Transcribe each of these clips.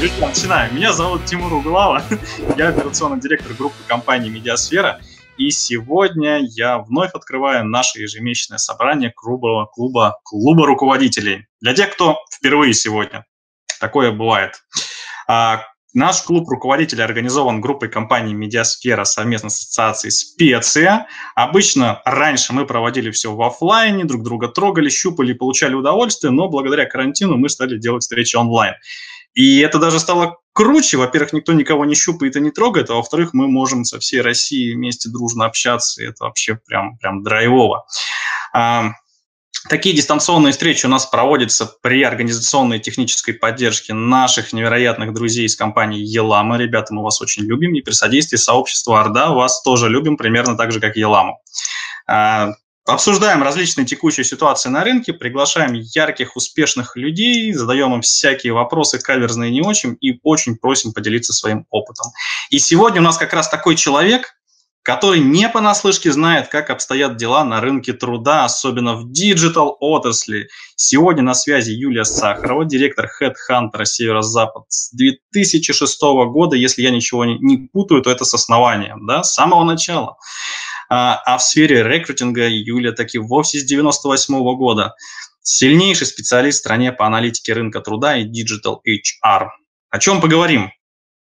друзья, начинаем. Меня зовут Тимур Углава, я операционный директор группы компании «Медиасфера», и сегодня я вновь открываю наше ежемесячное собрание клуба, клуба, клуба руководителей. Для тех, кто впервые сегодня, такое бывает. А, Наш клуб руководителей организован группой компании «Медиасфера» совместно с ассоциацией «Специя». Обычно раньше мы проводили все в офлайне, друг друга трогали, щупали, получали удовольствие, но благодаря карантину мы стали делать встречи онлайн. И это даже стало круче. Во-первых, никто никого не щупает и не трогает, а во-вторых, мы можем со всей Россией вместе дружно общаться, и это вообще прям, прям драйвово. Такие дистанционные встречи у нас проводятся при организационной и технической поддержке наших невероятных друзей из компании Елама. Ребята, мы вас очень любим. И при содействии сообщества Орда вас тоже любим, примерно так же, как Еламу. Обсуждаем различные текущие ситуации на рынке, приглашаем ярких, успешных людей, задаем им всякие вопросы, каверзные не очень, и очень просим поделиться своим опытом. И сегодня у нас как раз такой человек, который не понаслышке знает, как обстоят дела на рынке труда, особенно в digital отрасли. Сегодня на связи Юлия Сахарова, директор HeadHunter Северо-Запад с 2006 года. Если я ничего не, путаю, то это с основания, да, с самого начала. А, а в сфере рекрутинга Юлия таки вовсе с 98 года. Сильнейший специалист в стране по аналитике рынка труда и Digital HR. О чем поговорим?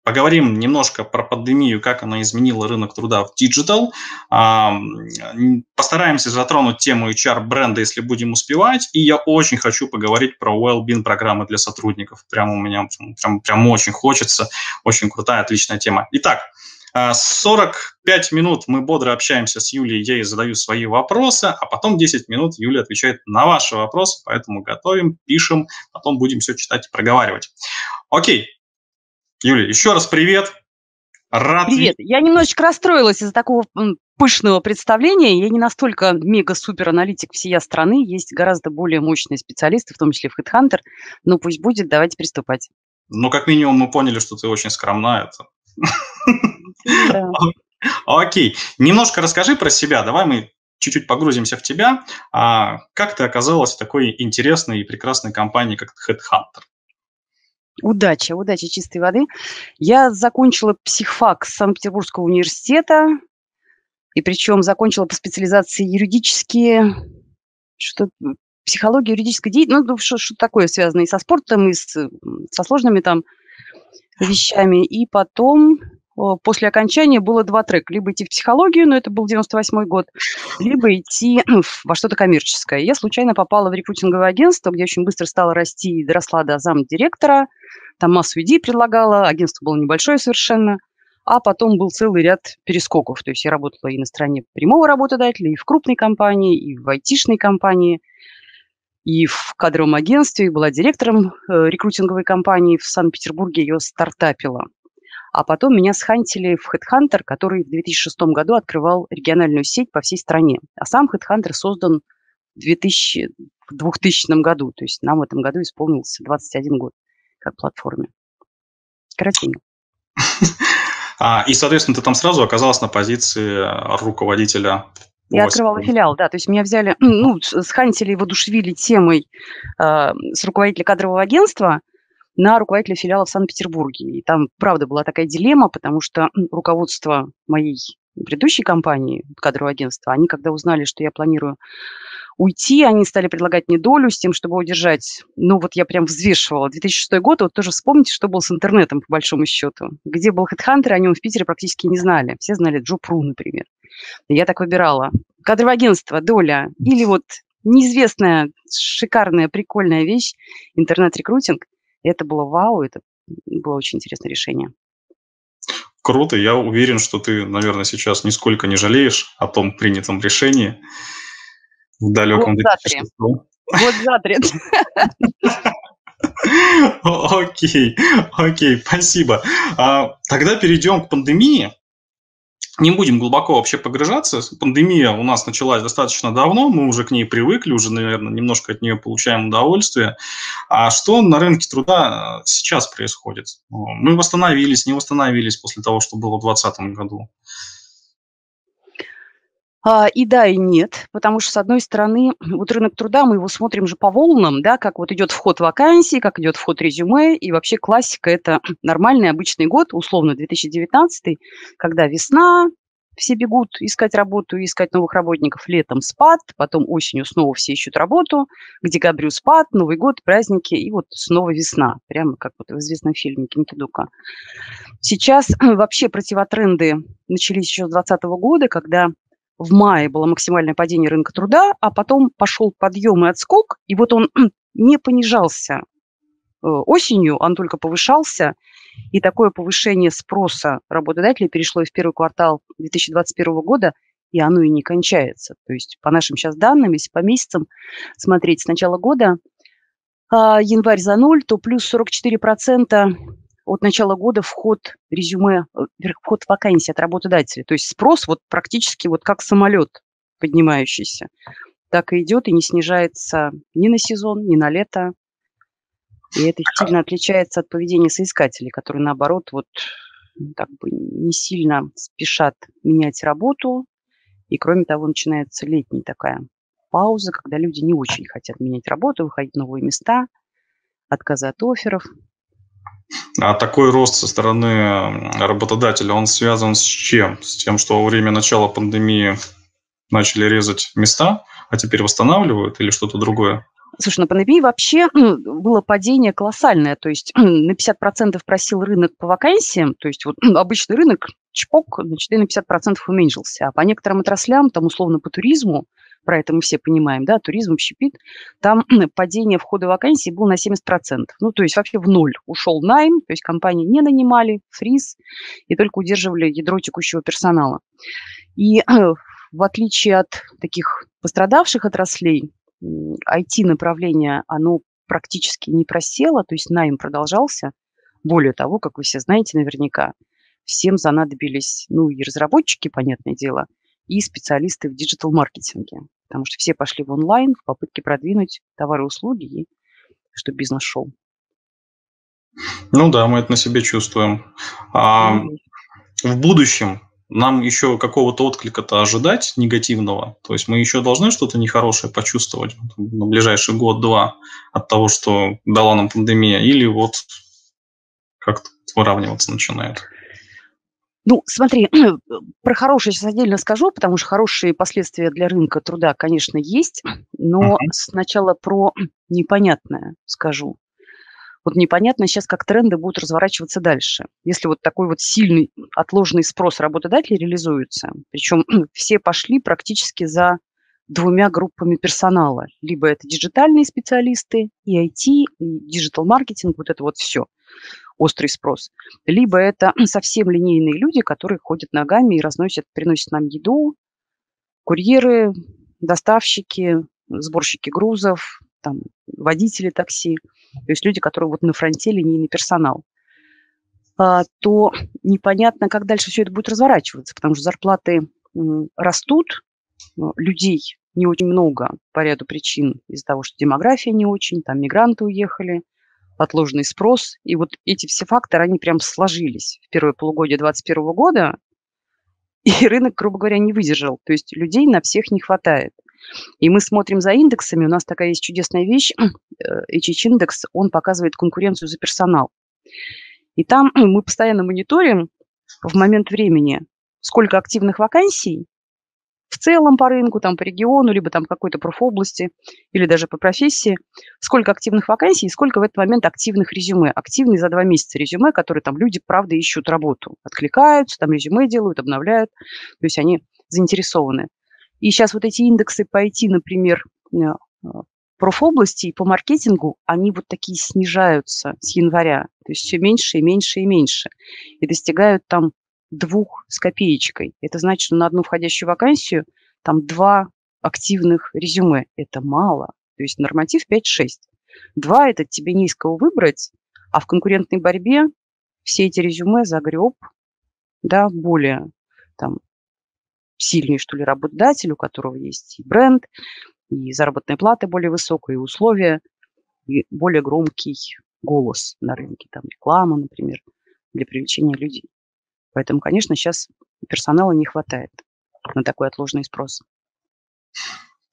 Поговорим немножко про пандемию, как она изменила рынок труда в digital. Постараемся затронуть тему HR-бренда, если будем успевать. И я очень хочу поговорить про well-being программы для сотрудников. Прямо у меня прям, прям очень хочется. Очень крутая, отличная тема. Итак, 45 минут мы бодро общаемся с Юлией, я ей задаю свои вопросы, а потом 10 минут Юлия отвечает на ваши вопросы, поэтому готовим, пишем, потом будем все читать и проговаривать. Окей, Юля, еще раз привет. Рад... Привет. Я немножечко расстроилась из-за такого пышного представления. Я не настолько мега-супер-аналитик всея страны. Есть гораздо более мощные специалисты, в том числе в HeadHunter. Но пусть будет, давайте приступать. Ну, как минимум, мы поняли, что ты очень скромна. Это. Окей. Немножко расскажи про себя. Давай мы чуть-чуть погрузимся в тебя. А как ты оказалась в такой интересной и прекрасной компании, как HeadHunter? Удачи, удачи чистой воды. Я закончила психфак Санкт-Петербургского университета, и причем закончила по специализации юридические, что психология, юридическая деятельность, ну, что, что такое связано и со спортом, и с, со сложными там вещами. И потом, после окончания, было два трека. Либо идти в психологию, но это был 98 год, либо идти во что-то коммерческое. Я случайно попала в рекрутинговое агентство, где очень быстро стала расти и доросла до замдиректора. Там массу идей предлагала, агентство было небольшое совершенно, а потом был целый ряд перескоков. То есть я работала и на стороне прямого работодателя, и в крупной компании, и в айтишной компании, и в кадровом агентстве, и была директором э, рекрутинговой компании в Санкт-Петербурге, ее стартапила. А потом меня схантили в HeadHunter, который в 2006 году открывал региональную сеть по всей стране. А сам HeadHunter создан в 2000, в 2000 году, то есть нам в этом году исполнился 21 год как платформе. Коротенько. А, и, соответственно, ты там сразу оказалась на позиции руководителя я открывала филиал, да. То есть меня взяли, ну, схантили и воодушевили темой э, с руководителя кадрового агентства на руководителя филиала в Санкт-Петербурге. И там, правда, была такая дилемма, потому что руководство моей предыдущей компании, кадрового агентства, они, когда узнали, что я планирую уйти, они стали предлагать мне долю с тем, чтобы удержать. Ну, вот я прям взвешивала. 2006 год, вот тоже вспомните, что было с интернетом, по большому счету. Где был HeadHunter, о нем в Питере практически не знали. Все знали Джопру, например. Я так выбирала. Кадровое агентство, доля. Или вот неизвестная, шикарная, прикольная вещь, интернет-рекрутинг. Это было вау, это было очень интересное решение. Круто, я уверен, что ты, наверное, сейчас нисколько не жалеешь о том принятом решении в далеком вот Вот затрет. Окей, окей, спасибо. А, тогда перейдем к пандемии. Не будем глубоко вообще погружаться. Пандемия у нас началась достаточно давно, мы уже к ней привыкли, уже, наверное, немножко от нее получаем удовольствие. А что на рынке труда сейчас происходит? Мы восстановились, не восстановились после того, что было в 2020 году? А, и да, и нет, потому что, с одной стороны, вот рынок труда, мы его смотрим же по волнам, да, как вот идет вход вакансий, как идет вход резюме, и вообще классика – это нормальный обычный год, условно 2019, когда весна, все бегут искать работу, искать новых работников. Летом спад, потом осенью снова все ищут работу, к декабрю спад, Новый год, праздники, и вот снова весна. Прямо как вот в известном фильме Кинкидука. Сейчас вообще противотренды начались еще с 2020 года, когда в мае было максимальное падение рынка труда, а потом пошел подъем и отскок, и вот он не понижался э, осенью, он только повышался, и такое повышение спроса работодателей перешло и в первый квартал 2021 года, и оно и не кончается. То есть по нашим сейчас данным, если по месяцам смотреть с начала года, а, январь за ноль, то плюс 44% от начала года вход резюме, э, вход вакансий от работодателя. То есть спрос вот практически вот как самолет поднимающийся. Так и идет и не снижается ни на сезон, ни на лето. И это сильно отличается от поведения соискателей, которые, наоборот, вот как бы не сильно спешат менять работу. И, кроме того, начинается летняя такая пауза, когда люди не очень хотят менять работу, выходить в новые места, отказы от офферов. А такой рост со стороны работодателя, он связан с чем? С тем, что во время начала пандемии начали резать места, а теперь восстанавливают или что-то другое? Слушай, на пандемии вообще было падение колоссальное, то есть на 50% просил рынок по вакансиям, то есть вот обычный рынок, чпок, значит, и на 50% уменьшился. А по некоторым отраслям, там условно по туризму, про это мы все понимаем, да, туризм общепит, там падение входа вакансий было на 70%. Ну, то есть вообще в ноль ушел найм, то есть компании не нанимали, фриз, и только удерживали ядро текущего персонала. И в отличие от таких пострадавших отраслей, IT-направление, оно практически не просело, то есть найм продолжался. Более того, как вы все знаете наверняка, всем занадобились, ну, и разработчики, понятное дело, и специалисты в диджитал-маркетинге, потому что все пошли в онлайн в попытке продвинуть товары и услуги, и чтобы бизнес шел. Ну да, мы это на себе чувствуем. А в будущем нам еще какого-то отклика-то ожидать негативного? То есть мы еще должны что-то нехорошее почувствовать на ближайший год-два от того, что дала нам пандемия? Или вот как-то выравниваться начинает? Ну, смотри, про хорошее сейчас отдельно скажу, потому что хорошие последствия для рынка труда, конечно, есть, но uh-huh. сначала про непонятное скажу. Вот непонятно сейчас, как тренды будут разворачиваться дальше. Если вот такой вот сильный отложенный спрос работодателей реализуется, причем все пошли практически за двумя группами персонала. Либо это диджитальные специалисты, и IT, и digital-маркетинг, вот это вот все, острый спрос. Либо это совсем линейные люди, которые ходят ногами и разносят, приносят нам еду, курьеры, доставщики, сборщики грузов, там, водители такси, то есть люди, которые вот на фронте линейный персонал, а, то непонятно, как дальше все это будет разворачиваться, потому что зарплаты растут, людей не очень много по ряду причин из-за того, что демография не очень, там мигранты уехали, отложенный спрос. И вот эти все факторы, они прям сложились в первое полугодие 2021 года, и рынок, грубо говоря, не выдержал. То есть людей на всех не хватает. И мы смотрим за индексами, у нас такая есть чудесная вещь, HH-индекс, э, он показывает конкуренцию за персонал. И там мы постоянно мониторим в момент времени, сколько активных вакансий в целом по рынку, там по региону, либо там какой-то профобласти, или даже по профессии, сколько активных вакансий и сколько в этот момент активных резюме. Активные за два месяца резюме, которые там люди, правда, ищут работу, откликаются, там резюме делают, обновляют, то есть они заинтересованы. И сейчас вот эти индексы по IT, например, э, профобласти и по маркетингу, они вот такие снижаются с января. То есть все меньше и меньше и меньше. И достигают там двух с копеечкой. Это значит, что на одну входящую вакансию там два активных резюме. Это мало. То есть норматив 5-6. Два – это тебе не из кого выбрать, а в конкурентной борьбе все эти резюме загреб, да, более там сильный, что ли, работодатель, у которого есть и бренд, и заработная плата более высокая, и условия, и более громкий голос на рынке, там реклама, например, для привлечения людей. Поэтому, конечно, сейчас персонала не хватает. на такой отложенный спрос.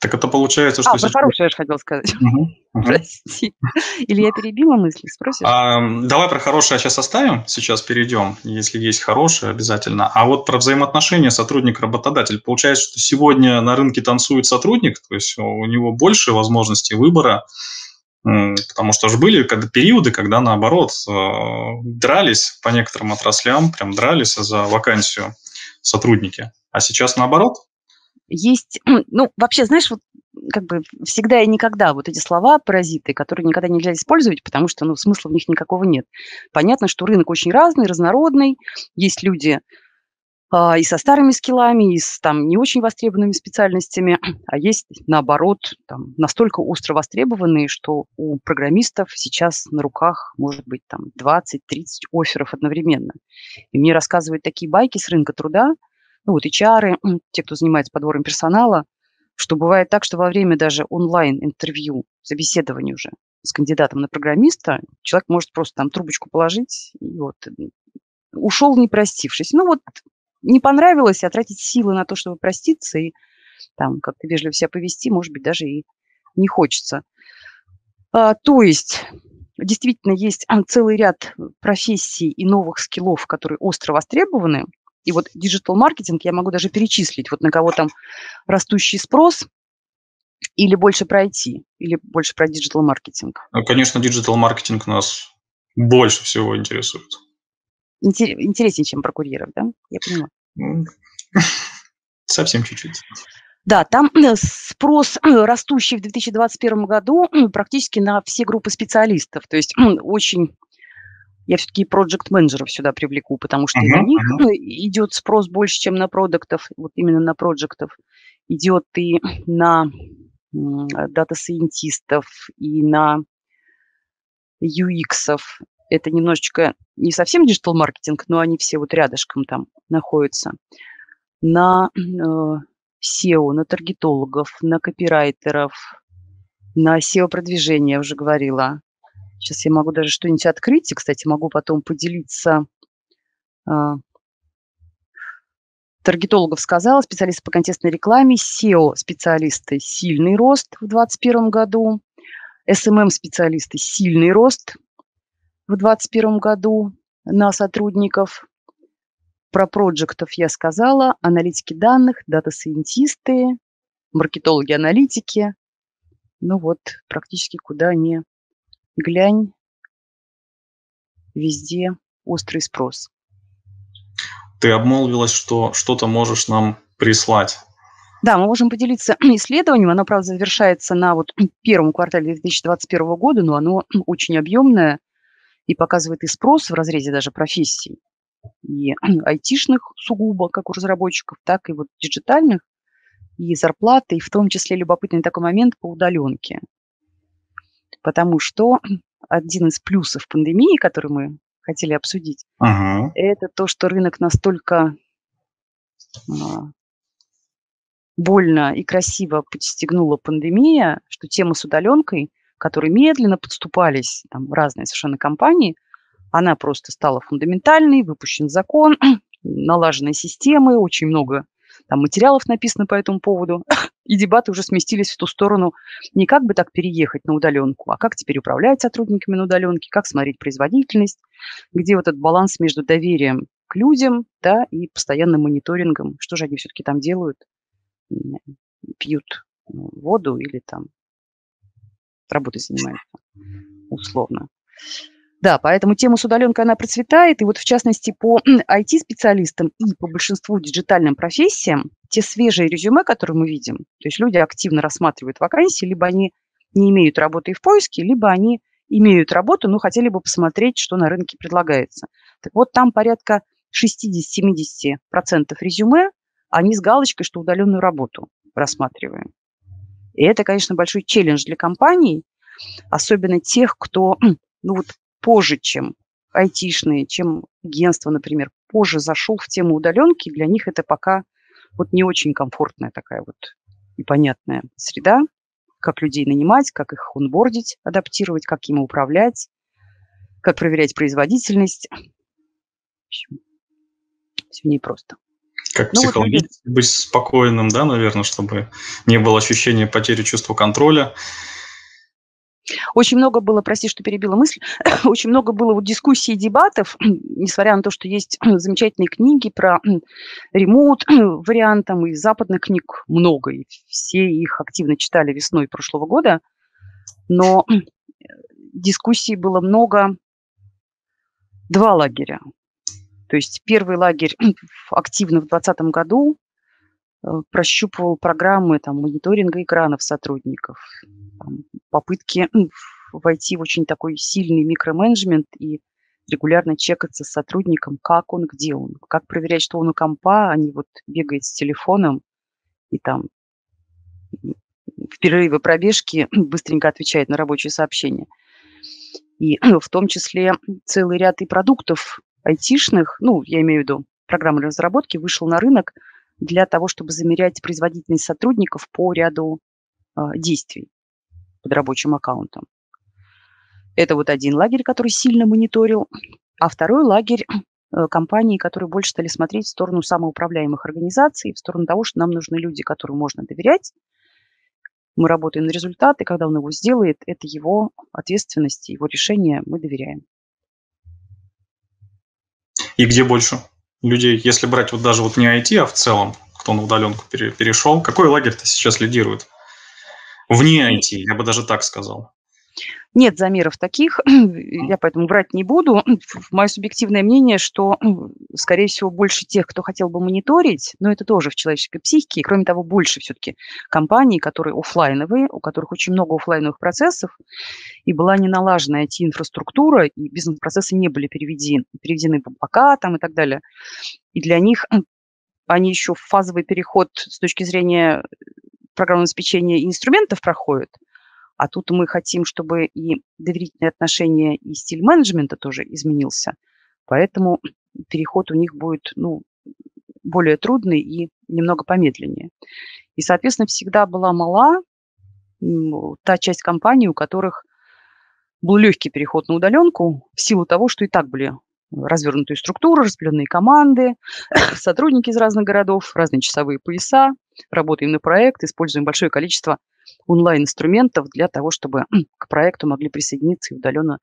Так это получается, что... А, сейчас... про хорошее я же хотел сказать. Угу, угу. Прости. Или я перебила мысли, спросишь? А, давай про хорошее сейчас оставим, сейчас перейдем, если есть хорошее обязательно. А вот про взаимоотношения сотрудник-работодатель. Получается, что сегодня на рынке танцует сотрудник, то есть у него больше возможностей выбора, потому что же были периоды, когда наоборот э, дрались по некоторым отраслям, прям дрались за вакансию сотрудники. А сейчас наоборот? есть, ну, вообще, знаешь, вот как бы всегда и никогда вот эти слова паразиты, которые никогда нельзя использовать, потому что, ну, смысла в них никакого нет. Понятно, что рынок очень разный, разнородный, есть люди и со старыми скиллами, и с там не очень востребованными специальностями, а есть, наоборот, там, настолько остро востребованные, что у программистов сейчас на руках может быть там 20-30 офферов одновременно. И мне рассказывают такие байки с рынка труда, ну вот HR, те, кто занимается подбором персонала, что бывает так, что во время даже онлайн-интервью, собеседования уже с кандидатом на программиста, человек может просто там трубочку положить и вот ушел не простившись. Ну вот не понравилось, а тратить силы на то, чтобы проститься и там как-то вежливо себя повести, может быть, даже и не хочется. А, то есть действительно есть целый ряд профессий и новых skill ов, которые остро востребованы – и вот digital-маркетинг я могу даже перечислить, вот на кого там растущий спрос, или больше про IT, или больше про digital-маркетинг? Ну, конечно, digital-маркетинг нас больше всего интересует. Интереснее, чем про курьеров, да? Я понимаю. Совсем чуть-чуть. Да, там э, спрос э, растущий в 2021 году практически на все группы специалистов. То есть очень я все-таки проект менеджеров сюда привлеку, потому что uh-huh, на них uh-huh. идет спрос больше, чем на продуктов, вот именно на проектов. Идет и на дата-сайентистов, и на UX. Это немножечко не совсем digital-маркетинг, но они все вот рядышком там находятся. На э, SEO, на таргетологов, на копирайтеров, на SEO-продвижение, уже говорила, Сейчас я могу даже что-нибудь открыть, и, кстати, могу потом поделиться. А, таргетологов сказала, специалисты по контекстной рекламе, SEO-специалисты – сильный рост в 2021 году, SMM-специалисты – сильный рост в 2021 году на сотрудников. Про проектов я сказала, аналитики данных, дата-сайентисты, маркетологи-аналитики. Ну вот, практически куда не глянь, везде острый спрос. Ты обмолвилась, что что-то можешь нам прислать. Да, мы можем поделиться исследованием. Оно, правда, завершается на вот первом квартале 2021 года, но оно очень объемное и показывает и спрос в разрезе даже профессий. И айтишных сугубо, как у разработчиков, так и вот диджитальных, и зарплаты, и в том числе любопытный такой момент по удаленке потому что один из плюсов пандемии, который мы хотели обсудить, ага. это то, что рынок настолько а, больно и красиво подстегнула пандемия, что тема с удаленкой, которые медленно подступались там, разные совершенно компании, она просто стала фундаментальной, выпущен закон, налаженные системы, очень много там материалов написано по этому поводу, и дебаты уже сместились в ту сторону не как бы так переехать на удаленку, а как теперь управлять сотрудниками на удаленке, как смотреть производительность, где вот этот баланс между доверием к людям, да, и постоянным мониторингом, что же они все-таки там делают, пьют воду или там работой занимаются, условно. Да, поэтому тема с удаленкой, она процветает. И вот в частности по IT-специалистам и по большинству диджитальным профессиям, те свежие резюме, которые мы видим, то есть люди активно рассматривают вакансии, либо они не имеют работы и в поиске, либо они имеют работу, но хотели бы посмотреть, что на рынке предлагается. Так вот, там порядка 60-70% резюме, они с галочкой, что удаленную работу рассматриваем. И это, конечно, большой челлендж для компаний, особенно тех, кто ну вот позже, чем айтишные, чем агентство, например, позже зашел в тему удаленки, для них это пока вот не очень комфортная такая вот и понятная среда, как людей нанимать, как их онбордить, адаптировать, как ими управлять, как проверять производительность. В общем, все непросто. Как ну, психологически вот быть спокойным, да, наверное, чтобы не было ощущения потери чувства контроля. Очень много было, прости, что перебила мысль, очень много было вот дискуссий и дебатов, несмотря на то, что есть замечательные книги про ремоут вариант, там и западных книг много, и все их активно читали весной прошлого года, но дискуссий было много, два лагеря. То есть первый лагерь активно в 2020 году э, прощупывал программы там, мониторинга экранов сотрудников, там, попытки войти в очень такой сильный микроменеджмент и регулярно чекаться с сотрудником, как он, где он, как проверять, что он у компа, а не вот бегает с телефоном и там в перерывы пробежки быстренько отвечает на рабочие сообщения. И в том числе целый ряд и продуктов айтишных, ну, я имею в виду программы разработки, вышел на рынок для того, чтобы замерять производительность сотрудников по ряду э, действий под рабочим аккаунтом. Это вот один лагерь, который сильно мониторил, а второй лагерь э, компании, которые больше стали смотреть в сторону самоуправляемых организаций, в сторону того, что нам нужны люди, которым можно доверять. Мы работаем на результат, и когда он его сделает, это его ответственность, его решение, мы доверяем. И где больше людей, если брать вот даже вот не IT, а в целом, кто на удаленку перешел, какой лагерь-то сейчас лидирует? Вне IT, я бы даже так сказал. Нет замеров таких, я поэтому врать не буду. Мое субъективное мнение, что, скорее всего, больше тех, кто хотел бы мониторить, но это тоже в человеческой психике. И, кроме того, больше все-таки компаний, которые офлайновые, у которых очень много офлайновых процессов, и была не налажена IT-инфраструктура, и бизнес-процессы не были переведены, переведены облака там и так далее. И для них они еще фазовый переход с точки зрения программного обеспечения инструментов проходят – а тут мы хотим, чтобы и доверительные отношения, и стиль менеджмента тоже изменился. Поэтому переход у них будет ну, более трудный и немного помедленнее. И, соответственно, всегда была мала та часть компаний, у которых был легкий переход на удаленку в силу того, что и так были развернутые структуры, распределенные команды, сотрудники из разных городов, разные часовые пояса, работаем на проект, используем большое количество онлайн-инструментов для того, чтобы к проекту могли присоединиться и удаленно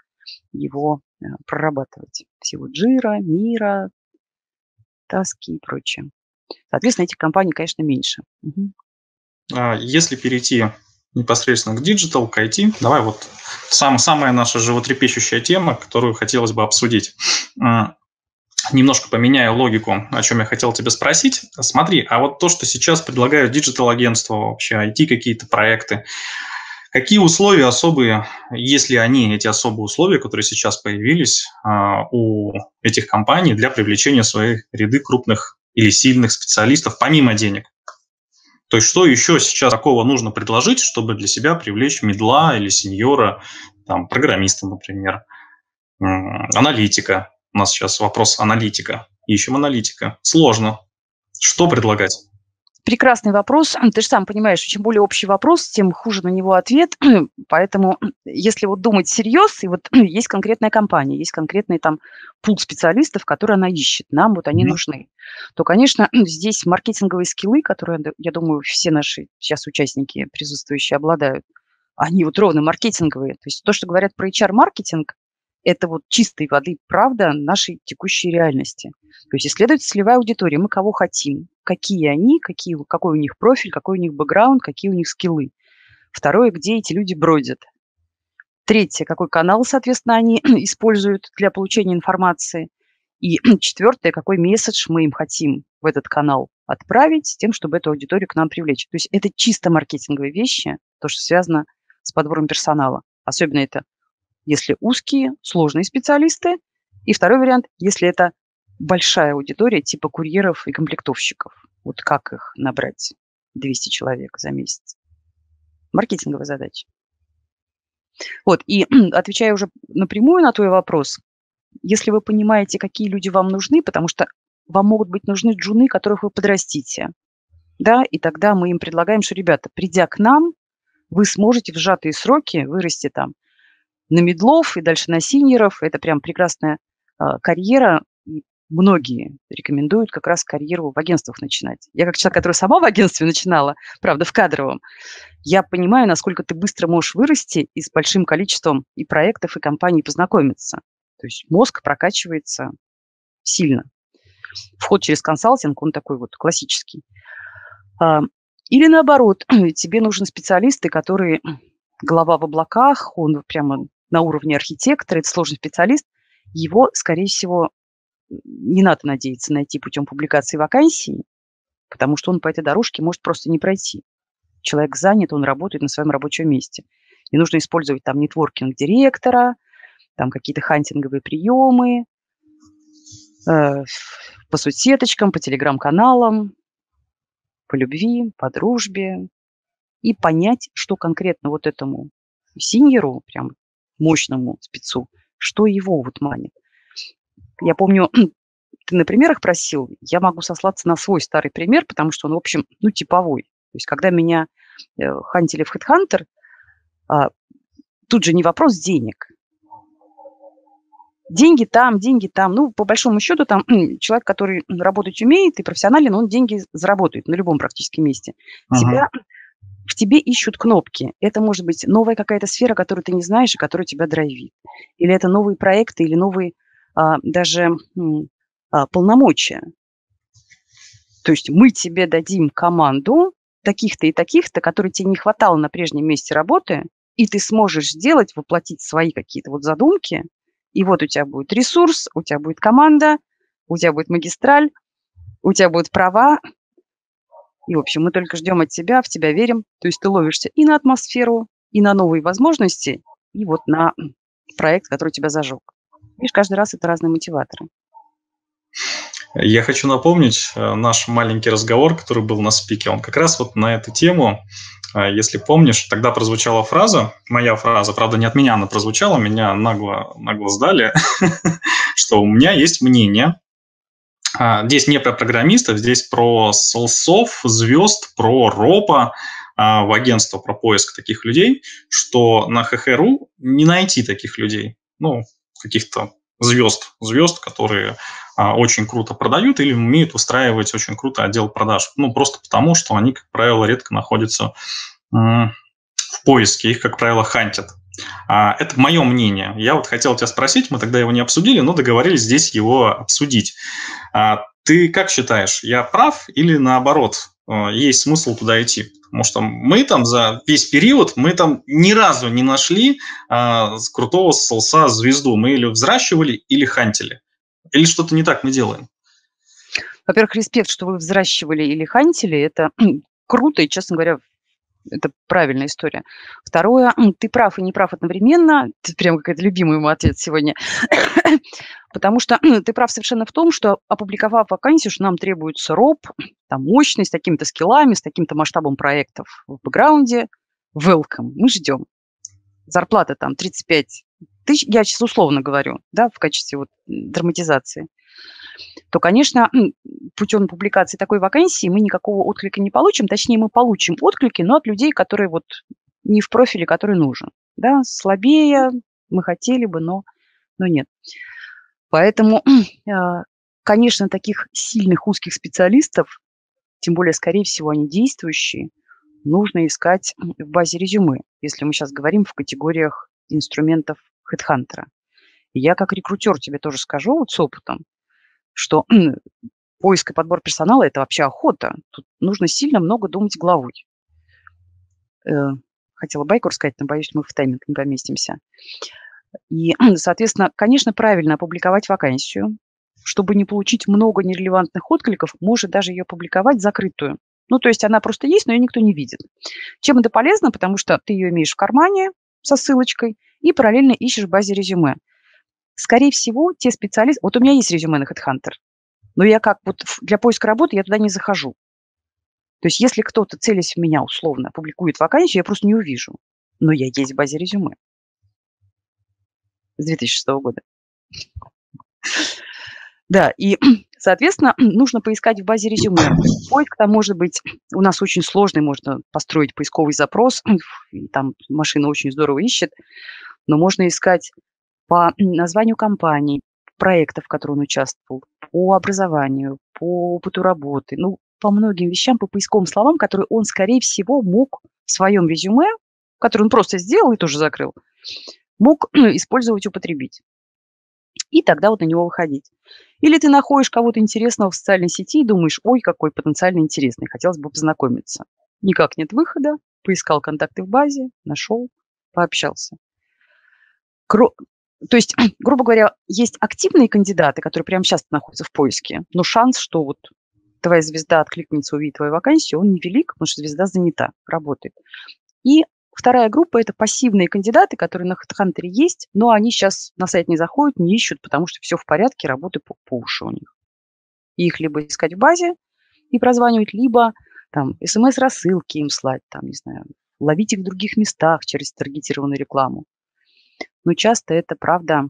его э, прорабатывать. Всего Jira, Miro, Таски и прочее. Соответственно, этих компаний, конечно, меньше. Угу. Если перейти непосредственно к digital, к IT, давай вот сам, самая наша животрепещущая тема, которую хотелось бы обсудить немножко поменяю логику, о чем я хотел тебя спросить. Смотри, а вот то, что сейчас предлагают digital-агентства, вообще IT какие-то проекты, какие условия особые, если они, эти особые условия, которые сейчас появились а, у этих компаний для привлечения в свои ряды крупных или сильных специалистов, помимо денег? То есть что еще сейчас такого нужно предложить, чтобы для себя привлечь middle а или senior а, там, программиста, например, аналитика, у нас сейчас вопрос аналитика. Ищем аналитика. Сложно. Что предлагать? Прекрасный вопрос. Ты же сам понимаешь, чем более общий вопрос, тем хуже на него ответ. Поэтому, если вот думать всерьез, и вот есть конкретная компания, есть конкретный там пул специалистов, которые она ищет, нам вот они mm-hmm. нужны, то, конечно, здесь маркетинговые скиллы, которые, я думаю, все наши сейчас участники присутствующие обладают, они вот ровно маркетинговые. То есть то, что говорят про HR-маркетинг, это вот чистой воды правда нашей текущей реальности. То есть исследовать целевая аудитория, мы кого хотим, какие они, какие, какой у них профиль, какой у них бэкграунд, какие у них скиллы. Второе, где эти люди бродят. Третье, какой канал, соответственно, они используют для получения информации. И четвертое, какой месседж мы им хотим в этот канал отправить, с тем, чтобы эту аудиторию к нам привлечь. То есть это чисто маркетинговые вещи, то, что связано с подбором персонала. Особенно это если узкие, сложные специалисты. И второй вариант, если это большая аудитория типа курьеров и комплектовщиков. Вот как их набрать? 200 человек за месяц. Маркетинговая задача. Вот, и отвечая уже напрямую на твой вопрос, если вы понимаете, какие люди вам нужны, потому что вам могут быть нужны джуны, которых вы подрастите, да, и тогда мы им предлагаем, что, ребята, придя к нам, вы сможете в сжатые сроки вырасти там на медлов и дальше на синеров. Это прям прекрасная э, карьера. И многие рекомендуют как раз карьеру в агентствах начинать. Я как человек, который сама в агентстве начинала, правда, в кадровом, я понимаю, насколько ты быстро можешь вырасти и с большим количеством и проектов, и компаний познакомиться. То есть мозг прокачивается сильно. Вход через консалтинг, он такой вот классический. А, или наоборот, тебе нужны специалисты, которые голова в облаках, он прямо на уровне архитектора, это сложный специалист, его, скорее всего, не надо надеяться найти путем публикации вакансий, потому что он по этой дорожке может просто не пройти. Человек занят, он работает на своем рабочем месте. И нужно использовать там нетворкинг директора, там какие-то хантинговые приемы, э, по соцсеточкам, по телеграм-каналам, по любви, по дружбе, и понять, что конкретно вот этому синьору, прям мощному спецу, что его вот манит. Я помню, ты на примерах просил, я могу сослаться на свой старый пример, потому что он, в общем, ну, типовой. То есть, когда меня э, хантили в HeadHunter, а, тут же не вопрос денег. Деньги там, деньги там. Ну, по большому счету, там человек, который работать умеет и профессионален, он деньги заработает на любом практически месте. Ага. Тебя в тебе ищут кнопки. Это может быть новая какая-то сфера, которую ты не знаешь и которая тебя драйвит. Или это новые проекты, или новые а, даже а, полномочия. То есть мы тебе дадим команду таких-то и таких-то, которые тебе не хватало на прежнем месте работы, и ты сможешь сделать, воплотить свои какие-то вот задумки, и вот у тебя будет ресурс, у тебя будет команда, у тебя будет магистраль, у тебя будут права, и, в общем, мы только ждем от тебя, в тебя верим. То есть ты ловишься и на атмосферу, и на новые возможности, и вот на проект, который тебя зажег. Видишь, каждый раз это разные мотиваторы. Я хочу напомнить э, наш маленький разговор, который был на спике. Он как раз вот на эту тему, э, если помнишь, тогда прозвучала фраза, моя фраза, правда, не от меня она прозвучала, меня нагло, нагло сдали, что у меня есть мнение, а, здесь не про программистов, здесь про солсов, звезд, про ропа а, в агентство, про поиск таких людей, что на ХХРУ не найти таких людей. Ну, каких-то звезд, звезд, которые а, очень круто продают или умеют устраивать очень круто отдел продаж. Ну, просто потому, что они, как правило, редко находятся в поиске, их, как правило, хантят. А, это мое мнение. Я вот хотел тебя спросить, мы тогда его не обсудили, но договорились здесь его обсудить. А, ты как считаешь, я прав или наоборот, а, есть смысл туда идти? Потому что мы там за весь период, мы там ни разу не нашли а, крутого солса звезду. Мы или взращивали, или хантили. Или что-то не так мы делаем? Во-первых, респект, что вы взращивали или хантили. Это круто, и, честно говоря, это правильная история. Второе, ты прав и не прав одновременно. Это прям какой-то любимый мой ответ сегодня. Потому что ты прав совершенно в том, что опубликовав вакансию, что нам требуется роб, там, мощность, с такими-то скиллами, с таким-то масштабом проектов в бэкграунде. Welcome, мы ждем. Зарплата там 35 тысяч, я сейчас условно говорю, да, в качестве вот драматизации то, конечно, путем публикации такой вакансии мы никакого отклика не получим. Точнее, мы получим отклики, но от людей, которые вот не в профиле, который нужен. Да, слабее мы хотели бы, но, но нет. Поэтому, а, конечно, таких сильных узких специалистов, тем более, скорее всего, они действующие, нужно искать в базе резюме, если мы сейчас говорим в категориях инструментов HeadHunter. Я как рекрутер тебе тоже скажу вот с опытом, что поиск и подбор персонала – это вообще охота. Тут нужно сильно много думать головой. Э, хотела байку рассказать, но боюсь, мы в тайминг не поместимся. И, соответственно, конечно, правильно опубликовать вакансию, чтобы не получить много нерелевантных откликов, может даже ее публиковать закрытую. Ну, то есть она просто есть, но ее никто не видит. Чем это полезно? Потому что ты ее имеешь в кармане со ссылочкой и параллельно ищешь в базе резюме скорее всего, те специалисты... Вот у меня есть резюме на HeadHunter, но я как вот для поиска работы я туда не захожу. То есть если кто-то, целясь в меня условно, публикует вакансию, я просто не увижу. Но я есть в базе резюме. С 2006 года. Да, и, соответственно, нужно поискать в базе резюме. Поиск там может быть, у нас очень сложный, можно построить поисковый запрос, и там машина очень здорово ищет, но можно искать по названию компании, проектов, в которых он участвовал, по образованию, по опыту работы, ну, по многим вещам, по поисковым словам, которые он, скорее всего, мог в своем резюме, который он просто сделал и тоже закрыл, мог использовать, употребить. И тогда вот на него выходить. Или ты находишь кого-то интересного в социальной сети и думаешь, ой, какой потенциально интересный, хотелось бы познакомиться. Никак нет выхода, поискал контакты в базе, нашел, пообщался. То есть, грубо говоря, есть активные кандидаты, которые прямо сейчас находятся в поиске, но шанс, что вот твоя звезда откликнется, увидит твою вакансию, он невелик, потому что звезда занята, работает. И вторая группа – это пассивные кандидаты, которые на HeadHunter есть, но они сейчас на сайт не заходят, не ищут, потому что все в порядке, работы по, по уши у них. И их либо искать в базе и прозванивать, либо там смс-рассылки им слать, там, не знаю, ловить их в других местах через таргетированную рекламу. Но часто это, правда,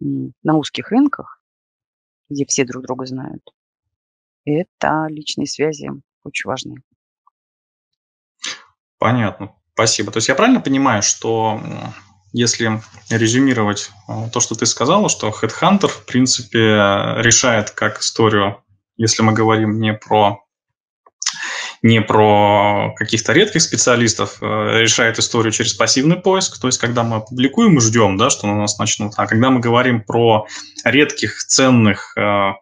на узких рынках, где все друг друга знают, это личные связи очень важны. Понятно. Спасибо. То есть я правильно понимаю, что если резюмировать э, то, что ты сказала, что Headhunter, в принципе, решает как историю, если мы говорим не про не про каких-то редких специалистов, э, решает историю через пассивный поиск, то есть когда мы публикуем и ждем, да, что на нас начнут. А когда мы говорим про редких, ценных, э,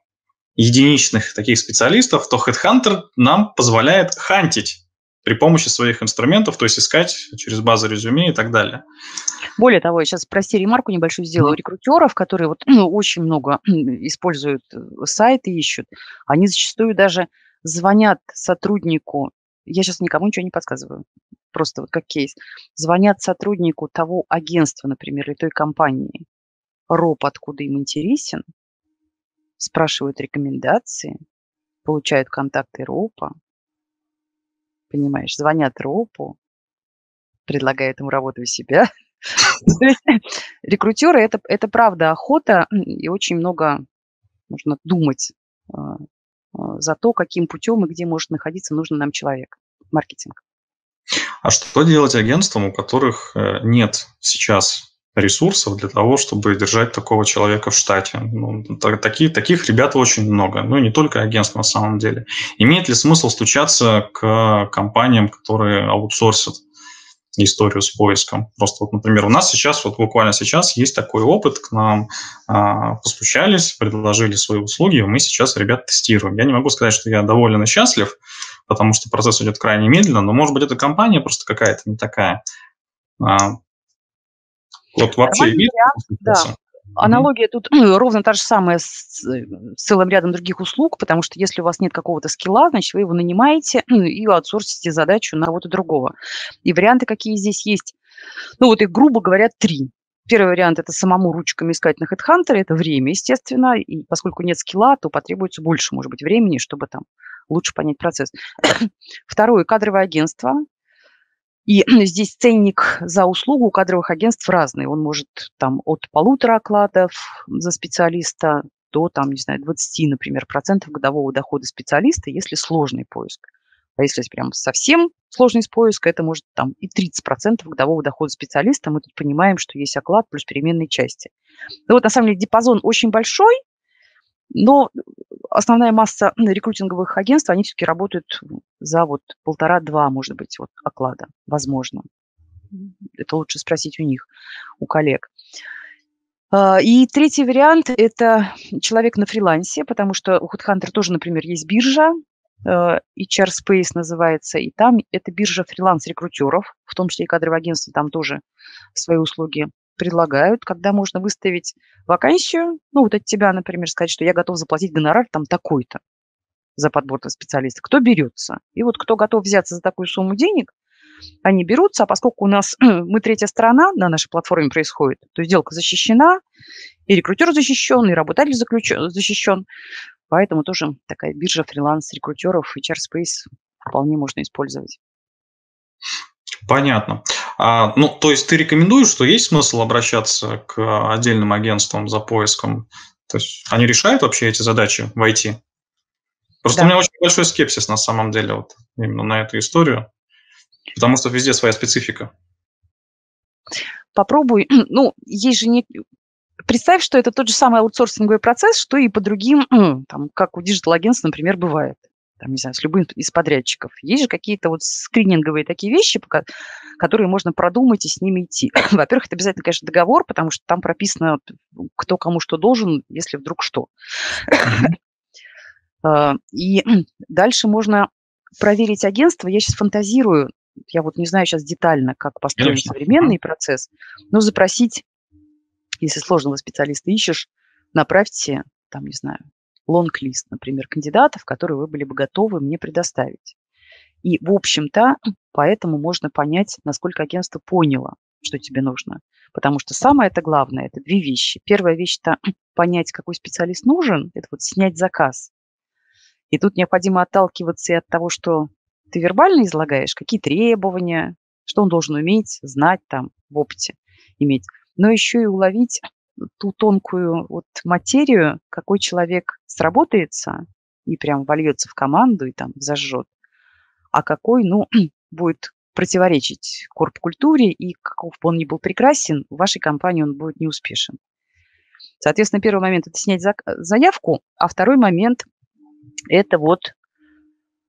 единичных таких специалистов, то Headhunter нам позволяет хантить при помощи своих инструментов, то есть искать через базы резюме и так далее. Более того, я сейчас, прости, ремарку небольшую сделаю. Mm. Рекрутеров, которые вот ну, очень много используют э, сайты, ищут, они зачастую даже звонят сотруднику, я сейчас никому ничего не подсказываю, просто вот как кейс, звонят сотруднику того агентства, например, или той компании, РОП, откуда им интересен, спрашивают рекомендации, получают контакты РОПа, понимаешь, звонят РОПу, предлагают ему работу у себя. Рекрутеры это, это правда охота, и очень много нужно думать а, за то, каким путем и где может находиться нужный нам человек. Маркетинг. А что делать агентствам, у которых э, нет сейчас ресурсов для того, чтобы держать такого человека в штате. Ну, такие, таких ребят очень много. Ну, не только агентств на самом деле. Имеет ли смысл стучаться к компаниям, которые аутсорсят историю с поиском. Просто вот, например, у нас сейчас, вот буквально сейчас есть такой опыт, к нам а, постучались, предложили свои услуги, и мы сейчас ребят тестируем. Я не могу сказать, что я доволен и счастлив, потому что процесс идет крайне медленно, но, может быть, эта компания просто какая-то не такая. А, вот вообще вид, да. Аналогия тут ровно та же самая с, с целым рядом других услуг, потому что если у вас нет какого-то скилла, значит, вы его нанимаете и аутсорсите задачу на кого-то другого. И варианты какие здесь есть? Ну, вот их, грубо говоря, три. Первый вариант – это самому ручками искать на HeadHunter, это время, естественно, и поскольку нет скилла, то потребуется больше, может быть, времени, чтобы там лучше понять процесс. Второе – кадровое агентство, и здесь ценник за услугу у кадровых агентств разный. Он может там от полутора окладов за специалиста до, там, не знаю, 20, например, процентов годового дохода специалиста, если сложный поиск. А если прям совсем сложный поиск, это может там и 30% годового дохода специалиста. Мы тут понимаем, что есть оклад плюс переменные части. Ну вот на самом деле диапазон очень большой, но основная масса рекрутинговых агентств, они все-таки работают за вот полтора-два, может быть, вот оклада, возможно. Это лучше спросить у них, у коллег. А, и третий вариант – это человек на фрилансе, потому что у HeadHunter тоже, например, есть биржа, HR Space называется, и там это биржа фриланс-рекрутеров, в том числе и кадровые агентства там тоже свои услуги предлагают, когда можно выставить вакансию, ну, вот от тебя, например, сказать, что я готов заплатить гонорар там такой-то за подбор специалиста. Кто берется? И вот кто готов взяться за такую сумму денег, они берутся, а поскольку у нас мы третья сторона на нашей платформе происходит, то сделка защищена, и рекрутер защищен, и работодатель заключен, защищен, поэтому тоже такая биржа фриланс-рекрутеров и Space вполне можно использовать. Понятно. А, ну, то есть ты рекомендуешь, что есть смысл обращаться к отдельным агентствам за поиском? То есть они решают вообще эти задачи в IT? Просто да. у меня очень большой скепсис на самом деле вот именно на эту историю, потому что везде своя специфика. Попробуй, ну, есть же не, представь, что это тот же самый аутсорсинговый процесс, что и по другим, там, как у digital-агентств, например, бывает. Там, не знаю, с любым из подрядчиков. Есть же какие-то вот скрининговые такие вещи, которые можно продумать и с ними идти. Во-первых, это обязательно, конечно, договор, потому что там прописано, кто кому что должен, если вдруг что. А, и дальше можно проверить агентство. Я сейчас фантазирую, я вот не знаю сейчас детально, как построен современный процесс, но запросить если сложного специалиста ищешь, направьте, там, не знаю, лонг-лист, например, кандидатов, которые вы были бы готовы мне предоставить. И, в общем-то, поэтому можно понять, насколько агентство поняло, что тебе нужно. Потому что самое это главное – это две вещи. Первая вещь – это понять, какой специалист нужен, это вот снять заказ. И тут необходимо отталкиваться и от того, что ты вербально излагаешь, какие требования, что он должен уметь, знать там в опыте иметь но еще и уловить ту тонкую вот материю, какой человек сработается и прям вольется в команду и там зажжет, а какой, ну, будет противоречить корп-культуре, и каков бы он ни был прекрасен, в вашей компании он будет неуспешен. Соответственно, первый момент – это снять заявку, а второй момент – это вот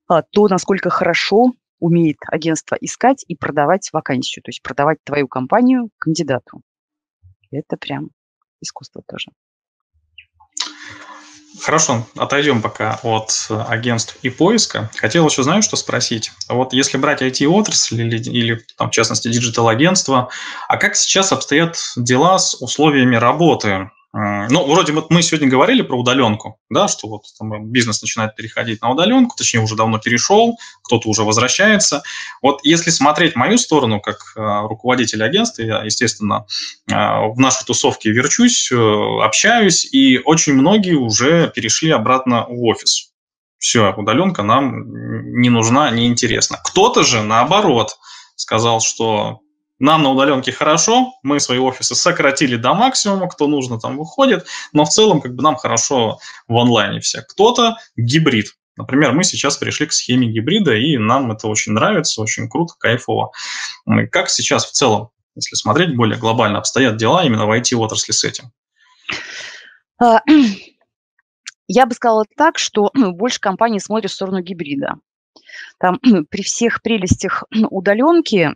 а, то, насколько хорошо умеет агентство искать и продавать вакансию, то есть продавать твою компанию кандидату. Это прям искусство тоже. Хорошо, отойдем пока от агентств и поиска. Хотел еще, знаю, что спросить. Вот если брать IT-отрасль или, или там, в частности, digital-агентство, а как сейчас обстоят дела с условиями работы? Ну, вроде вот мы сегодня говорили про удаленку, да, что вот там бизнес начинает переходить на удаленку, точнее, уже давно перешел, кто-то уже возвращается. Вот если смотреть мою сторону, как э, руководитель агентства, я, естественно, э, в нашей тусовке верчусь, э, общаюсь, и очень многие уже перешли обратно в офис. Все, удаленка нам не нужна, не интересна. Кто-то же, наоборот, сказал, что нам на удаленке хорошо, мы свои офисы сократили до максимума, кто нужно там выходит, но в целом как бы нам хорошо в онлайне все. Кто-то гибрид. Например, мы сейчас пришли к схеме гибрида, и нам это очень нравится, очень круто, кайфово. Как сейчас в целом, если смотреть более глобально, обстоят дела именно в IT-отрасли с этим? А, я бы сказала так, что ну, больше компаний смотрят в сторону гибрида. Там при всех прелестях удаленки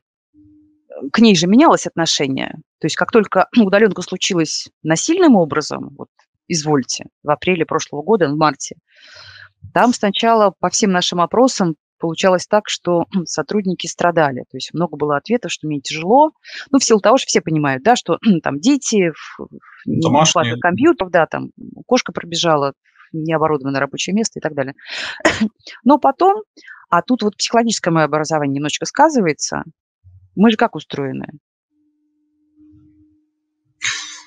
к ней же менялось отношение. То есть как только удаленка случилась насильным образом, вот извольте, в апреле прошлого года, в марте, там сначала по всем нашим опросам получалось так, что сотрудники страдали. То есть много было ответов, что мне тяжело. Ну, в силу того, что все понимают, да, что там дети, нехватка компьютеров, да, там кошка пробежала, необорудованное рабочее место и так далее. Но потом, а тут вот психологическое мое образование немножечко сказывается, мы же как устроены?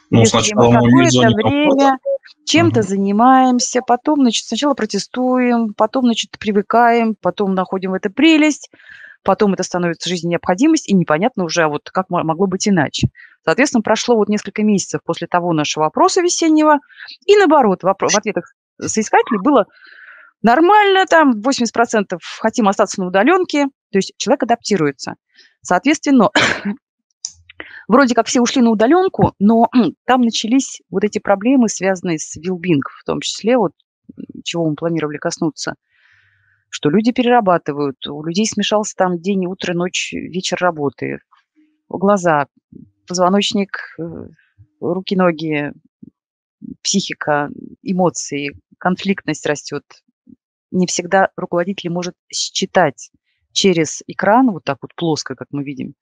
Ну, сначала мы какое-то время чем-то угу. занимаемся, потом, значит, сначала протестуем, потом, значит, привыкаем, потом находим в это прелесть, потом это становится жизнью необходимость, и непонятно уже, а вот как могло быть иначе. Соответственно, прошло вот несколько месяцев после того нашего вопроса весеннего, и наоборот, в, в ответах соискателей было нормально, там 80% хотим остаться на удаленке, то есть человек адаптируется. Соответственно, вроде как все ушли на удаленку, но там начались вот эти проблемы, связанные с вилбинг, в том числе, вот чего мы планировали коснуться, что люди перерабатывают, у людей смешался там день, утро, ночь, вечер работы, глаза, позвоночник, э, руки, ноги, психика, эмоции, конфликтность растет. Не всегда руководитель может считать через экран, вот так вот плоско, как мы видим,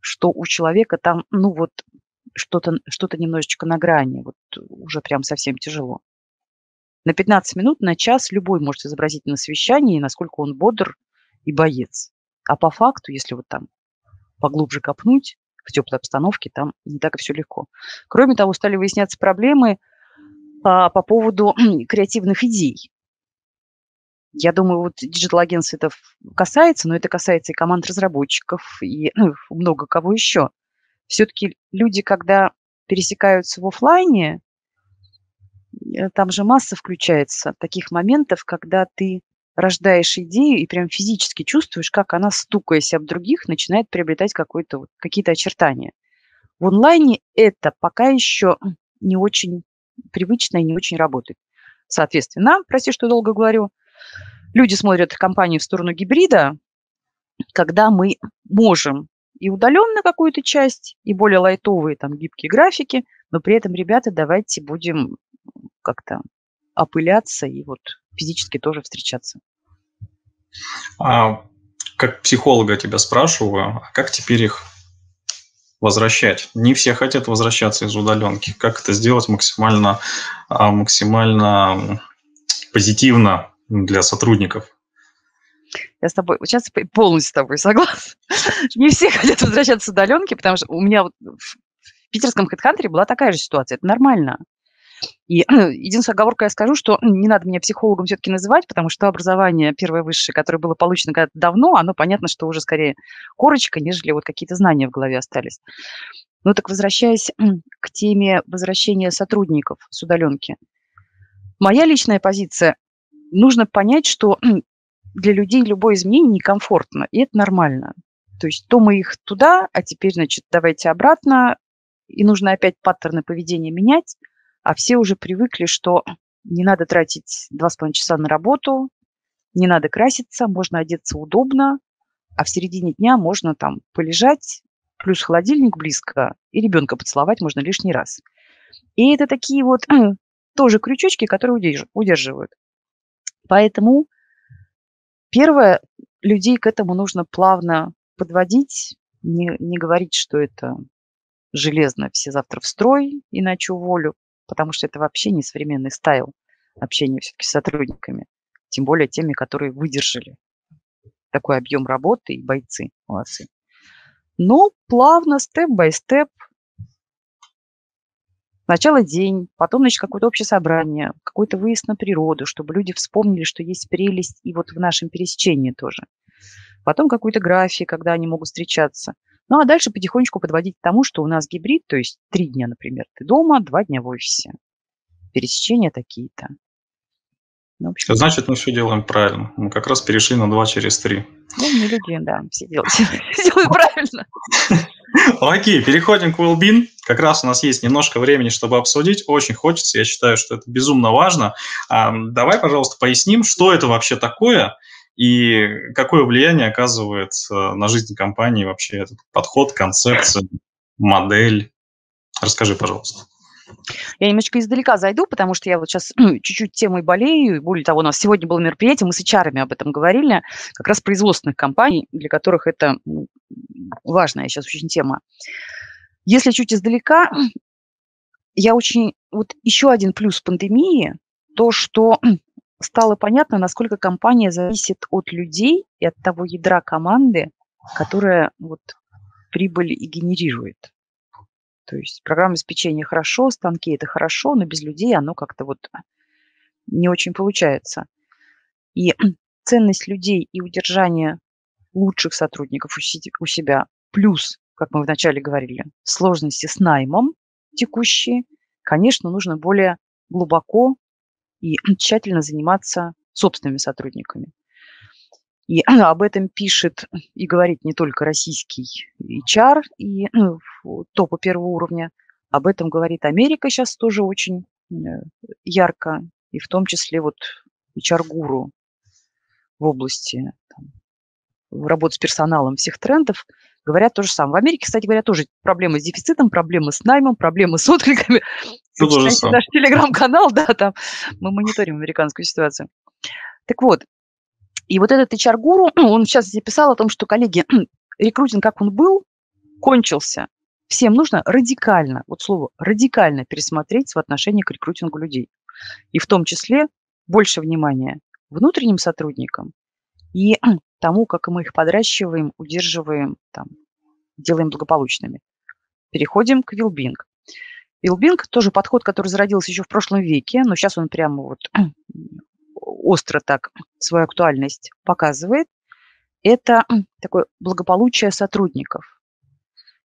что у человека там, ну вот, что-то что немножечко на грани, вот уже прям совсем тяжело. На 15 минут, на час любой может изобразить на совещании, насколько он бодр и боец. А по факту, если вот там поглубже копнуть, в теплой обстановке, там не так и все легко. Кроме того, стали выясняться проблемы а, по поводу креативных идей. Я думаю, вот digital-агентств это касается, но это касается и команд разработчиков, и ну, много кого еще. Все-таки люди, когда пересекаются в офлайне, э, там же масса включается таких моментов, когда ты рождаешь идею и прям физически чувствуешь, как она, стукаясь об других, начинает приобретать какое-то, какие-то очертания. В онлайне это пока еще не очень привычно и не очень работает. Соответственно, прости, что долго говорю, люди смотрят компанию в сторону гибрида, когда мы можем и удаленно какую-то часть, и более лайтовые там гибкие графики, но при этом, ребята, давайте будем как-то опыляться и вот физически тоже встречаться. А, как психолога тебя спрашиваю, а как теперь их возвращать? Не все хотят возвращаться из удаленки. Как это сделать максимально, а, максимально позитивно для сотрудников? Я с тобой сейчас полностью с тобой согласна. Не все хотят возвращаться с удаленки, потому что у меня вот в питерском HeadHunter была такая же ситуация. Это нормально. И единственная оговорка я скажу, что не надо меня психологом все-таки называть, потому что образование первое высшее, которое было получено когда-то давно, оно понятно, что уже скорее корочка, нежели вот какие-то знания в голове остались. Ну так возвращаясь к теме возвращения сотрудников с удаленки. Моя личная позиция, нужно понять, что для людей любое изменение некомфортно, и это нормально. То есть то мы их туда, а теперь, значит, давайте обратно, и нужно опять паттерны поведения менять, а все уже привыкли, что не надо тратить два с половиной часа на работу, не надо краситься, можно одеться удобно, а в середине дня можно там полежать, плюс холодильник близко, и ребенка поцеловать можно лишний раз. И это такие вот тоже крючочки, которые удерживают. Поэтому Первое, людей к этому нужно плавно подводить, не, не говорить, что это железно, все завтра в строй, иначе уволю, потому что это вообще не современный стайл общения все-таки с сотрудниками, тем более теми, которые выдержали такой объем работы и бойцы молодцы. Но плавно, степ-бай-степ, Сначала день, потом, значит, какое-то общее собрание, какой-то выезд на природу, чтобы люди вспомнили, что есть прелесть и вот в нашем пересечении тоже. Потом какой-то график, когда они могут встречаться. Ну, а дальше потихонечку подводить к тому, что у нас гибрид, то есть три дня, например, ты дома, два дня в офисе. Пересечения такие-то. Ну, общем, Значит, мы все делаем правильно. Мы как раз перешли на 2 через 3. Ну, мы люди, да, все делают, все делают правильно. Окей, переходим к Wellbeing. Как раз у нас есть немножко времени, чтобы обсудить. Очень хочется, я считаю, что это безумно важно. Давай, пожалуйста, поясним, что это вообще такое и какое влияние оказывает э, на жизнь компании вообще этот подход, концепция, модель. Расскажи, пожалуйста. Я немножечко издалека зайду, потому что я вот сейчас чуть-чуть темой болею. Более того, у нас сегодня было мероприятие, мы с HR об этом говорили, как раз производственных компаний, для которых это важная сейчас очень тема. Если чуть издалека, я очень... Вот еще один плюс пандемии, то, что стало понятно, насколько компания зависит от людей и от того ядра команды, которая вот прибыль и генерирует. То есть программное обеспечение хорошо, станки это хорошо, но без людей оно как-то вот не очень получается. И ценность людей и удержание лучших сотрудников у себя, плюс, как мы вначале говорили, сложности с наймом текущие, конечно, нужно более глубоко и тщательно заниматься собственными сотрудниками. И об этом пишет и говорит не только российский HR и ну, топы первого уровня, об этом говорит Америка сейчас тоже очень э, ярко, и в том числе вот HR-гуру в области там, работы с персоналом всех трендов говорят то же самое. В Америке, кстати говоря, тоже проблемы с дефицитом, проблемы с наймом, проблемы с откликами. Наш телеграм-канал, да, там мы мониторим американскую ситуацию. Так вот, и вот этот HR-гуру, он сейчас здесь писал о том, что, коллеги, рекрутинг, как он был, кончился. Всем нужно радикально, вот слово радикально пересмотреть в отношении к рекрутингу людей. И в том числе больше внимания внутренним сотрудникам и тому, как мы их подращиваем, удерживаем, там, делаем благополучными. Переходим к Вилбинг. Вилбинг тоже подход, который зародился еще в прошлом веке, но сейчас он прямо вот остро так свою актуальность показывает, это такое благополучие сотрудников.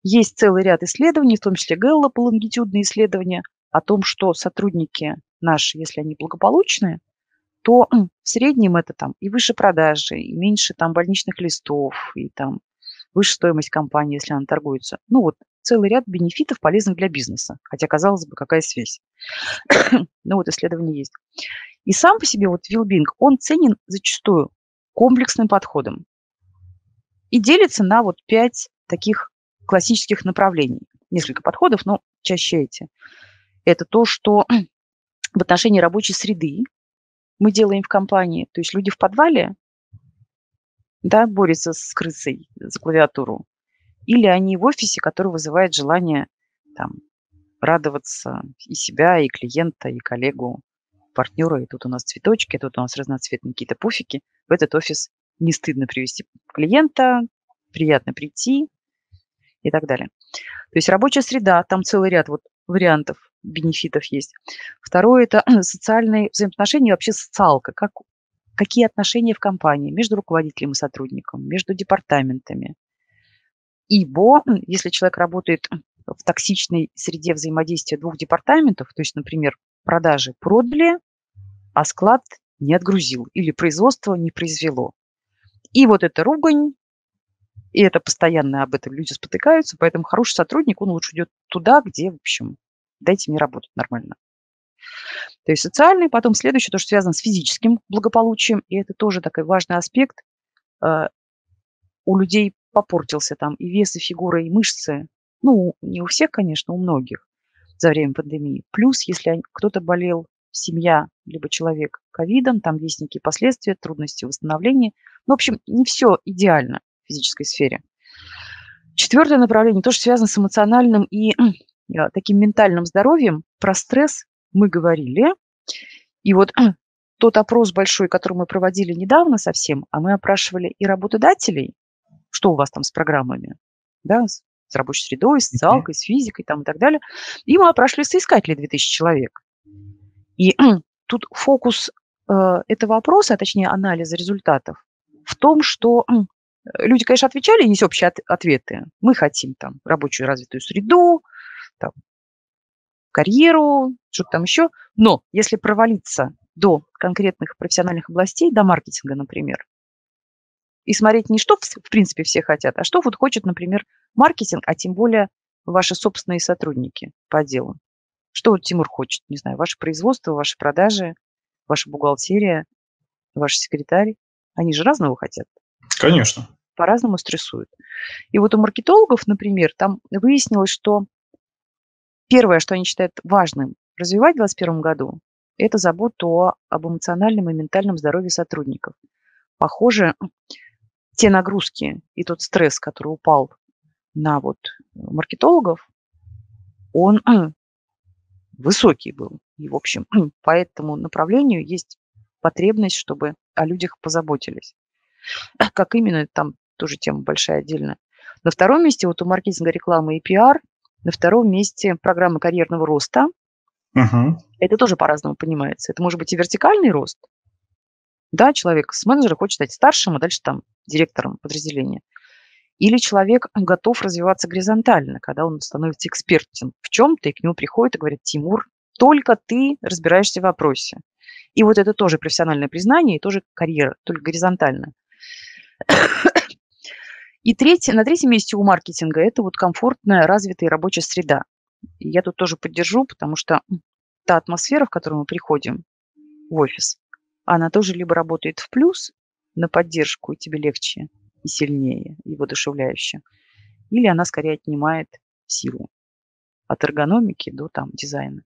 Есть целый ряд исследований, в том числе Гэллоп, лонгитюдные исследования о том, что сотрудники наши, если они благополучные, то в среднем это там и выше продажи, и меньше там больничных листов, и там выше стоимость компании, если она торгуется. Ну вот целый ряд бенефитов, полезных для бизнеса. Хотя, казалось бы, какая связь. ну вот исследование есть. И сам по себе вот Вилбинг, он ценен зачастую комплексным подходом и делится на вот пять таких классических направлений. Несколько подходов, но чаще эти. Это то, что в отношении рабочей среды мы делаем в компании. То есть люди в подвале да, борются с крысой за клавиатуру. Или они в офисе, который вызывает желание там, радоваться и себя, и клиента, и коллегу, партнера. И тут у нас цветочки, тут у нас разноцветные какие-то пуфики. В этот офис не стыдно привести клиента, приятно прийти и так далее. То есть рабочая среда, там целый ряд вот вариантов бенефитов есть. Второе – это социальные взаимоотношения, вообще социалка, как, какие отношения в компании между руководителем и сотрудником, между департаментами. Ибо если человек работает в токсичной среде взаимодействия двух департаментов, то есть, например, продажи продали, а склад не отгрузил или производство не произвело. И вот эта ругань, и это постоянно об этом люди спотыкаются, поэтому хороший сотрудник, он лучше идет туда, где, в общем, дайте мне работать нормально. То есть социальный, потом следующее, то, что связано с физическим благополучием, и это тоже такой важный аспект. Э, у людей попортился там и вес, и фигура, и мышцы. Ну, не у всех, конечно, у многих за время пандемии. Плюс, если кто-то болел, семья, либо человек ковидом, там есть некие последствия, трудности восстановления. Ну, в общем, не все идеально в физической сфере. Четвертое направление, то, что связано с эмоциональным и Э, таким ментальным здоровьем, про стресс мы говорили. И вот тот опрос большой, который мы проводили недавно совсем, а мы опрашивали и работодателей, что у вас там с программами, да, с рабочей средой, с социалкой, с физикой там и так далее. И мы опрашивали соискателей 2000 человек. И тут фокус э, этого опроса, а точнее анализа результатов, в том, что люди, конечно, отвечали, есть общие от, ответы. Мы хотим там рабочую развитую среду, там, карьеру, что-то там еще. Но если провалиться до конкретных профессиональных областей, до маркетинга, например, и смотреть не что, в принципе, все хотят, а что вот хочет, например, маркетинг, а тем более ваши собственные сотрудники по делу. Что вот Тимур хочет? Не знаю, ваше производство, ваши продажи, ваша бухгалтерия, ваш секретарь. Они же разного хотят. Конечно. По-разному стрессуют. И вот у маркетологов, например, там выяснилось, что Первое, что они считают важным развивать в 2021 году, это заботу об эмоциональном и ментальном здоровье сотрудников. Похоже, те нагрузки и тот стресс, который упал на вот маркетологов, он высокий был. И, в общем, по этому направлению есть потребность, чтобы о людях позаботились. Как именно, там тоже тема большая отдельно. На втором месте вот у маркетинга, рекламы и пиар на втором месте программы карьерного роста. Угу. Это тоже по-разному понимается. Это может быть и вертикальный рост. Да, человек с менеджера хочет стать старшим, а дальше там директором подразделения. Или человек готов развиваться горизонтально, когда он становится экспертом в чем-то, и к нему приходит и говорит, Тимур, только ты разбираешься в вопросе. И вот это тоже профессиональное признание, и тоже карьера, только горизонтально. И третье, на третьем месте у маркетинга это вот комфортная, развитая рабочая среда. И я тут тоже поддержу, потому что та атмосфера, в которую мы приходим в офис, она тоже либо работает в плюс на поддержку, и тебе легче и сильнее, и воодушевляюще, или она скорее отнимает силу от эргономики до там дизайна.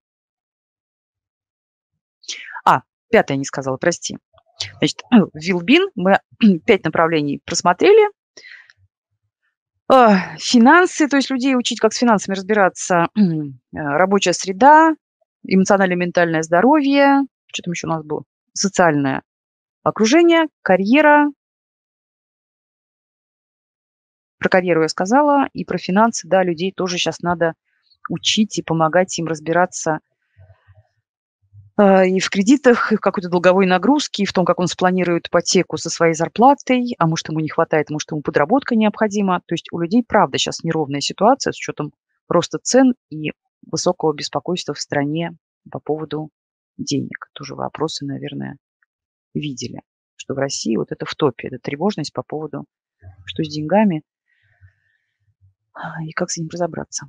А, пятое не сказала, прости. Значит, Вилбин мы пять направлений просмотрели. Финансы, то есть людей учить, как с финансами разбираться, э, рабочая среда, эмоционально-ментальное здоровье, что там еще у нас было, социальное окружение, карьера. Про карьеру я сказала, и про финансы, да, людей тоже сейчас надо учить и помогать им разбираться – а, и в кредитах, и в какой-то долговой нагрузке, и в том, как он спланирует ипотеку со своей зарплатой, а может, ему не хватает, может, ему подработка необходима. То есть у людей, правда, сейчас неровная ситуация с учетом роста цен и высокого беспокойства в стране по поводу денег. Тоже вопросы, наверное, видели, что в России вот это в топе, это тревожность по поводу, что с деньгами. и как с ним разобраться.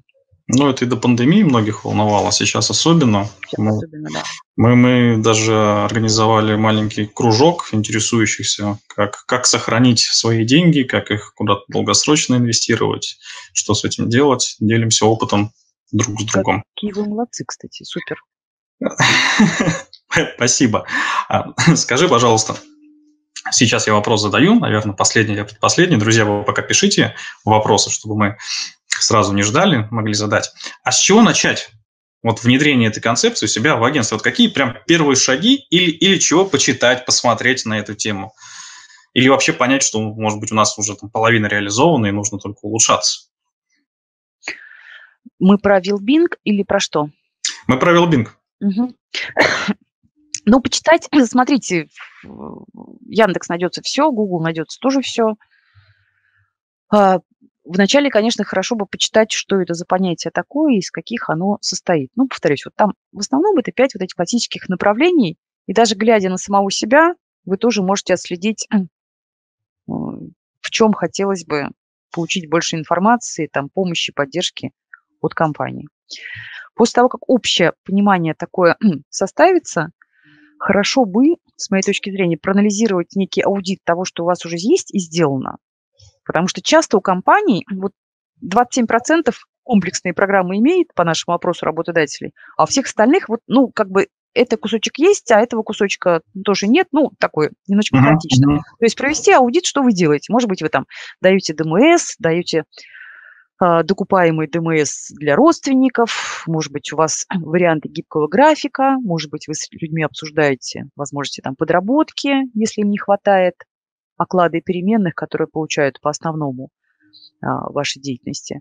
Ну, это и до пандемии многих волновало, сейчас особенно. Сейчас мы, особенно, да. Мы, мы даже организовали маленький кружок интересующихся, как, как сохранить свои деньги, как их куда-то долгосрочно инвестировать, что с этим делать. Делимся опытом друг с другом. Какие вы молодцы, кстати, супер. Спасибо. А, скажи, пожалуйста, сейчас я вопрос задаю, наверное, последний или предпоследний. Друзья, вы пока пишите вопросы, чтобы мы сразу не ждали, могли задать. А с чего начать? Вот внедрение этой концепции у себя в агентстве. Вот какие прям первые шаги или, или чего почитать, посмотреть на эту тему? Или вообще понять, что, может быть, у нас уже там половина реализована и нужно только улучшаться? Мы про Вилбинг или про что? Мы про Вилбинг. Ну, почитать, смотрите, Яндекс найдется все, Google найдется тоже все. А, Вначале, конечно, хорошо бы почитать, что это за понятие такое, из каких оно состоит. Ну, повторюсь, вот там в основном это пять вот этих классических направлений, и даже глядя на самого себя, вы тоже можете отследить, в чем хотелось бы получить больше информации, там, помощи, поддержки от компании. После того, как общее понимание такое составится, хорошо бы, с моей точки зрения, проанализировать некий аудит того, что у вас уже есть и сделано, Потому что часто у компаний вот 27% комплексные программы имеет по нашему опросу работодателей, а у всех остальных вот, ну, как бы это кусочек есть, а этого кусочка тоже нет, ну, такое, немножечко хаотично. Uh-huh. То есть провести аудит, что вы делаете. Может быть, вы там даете ДМС, даете докупаемый ДМС для родственников, может быть, у вас варианты гибкого графика, может быть, вы с людьми обсуждаете возможности там подработки, если им не хватает оклады переменных, которые получают по основному а, вашей деятельности.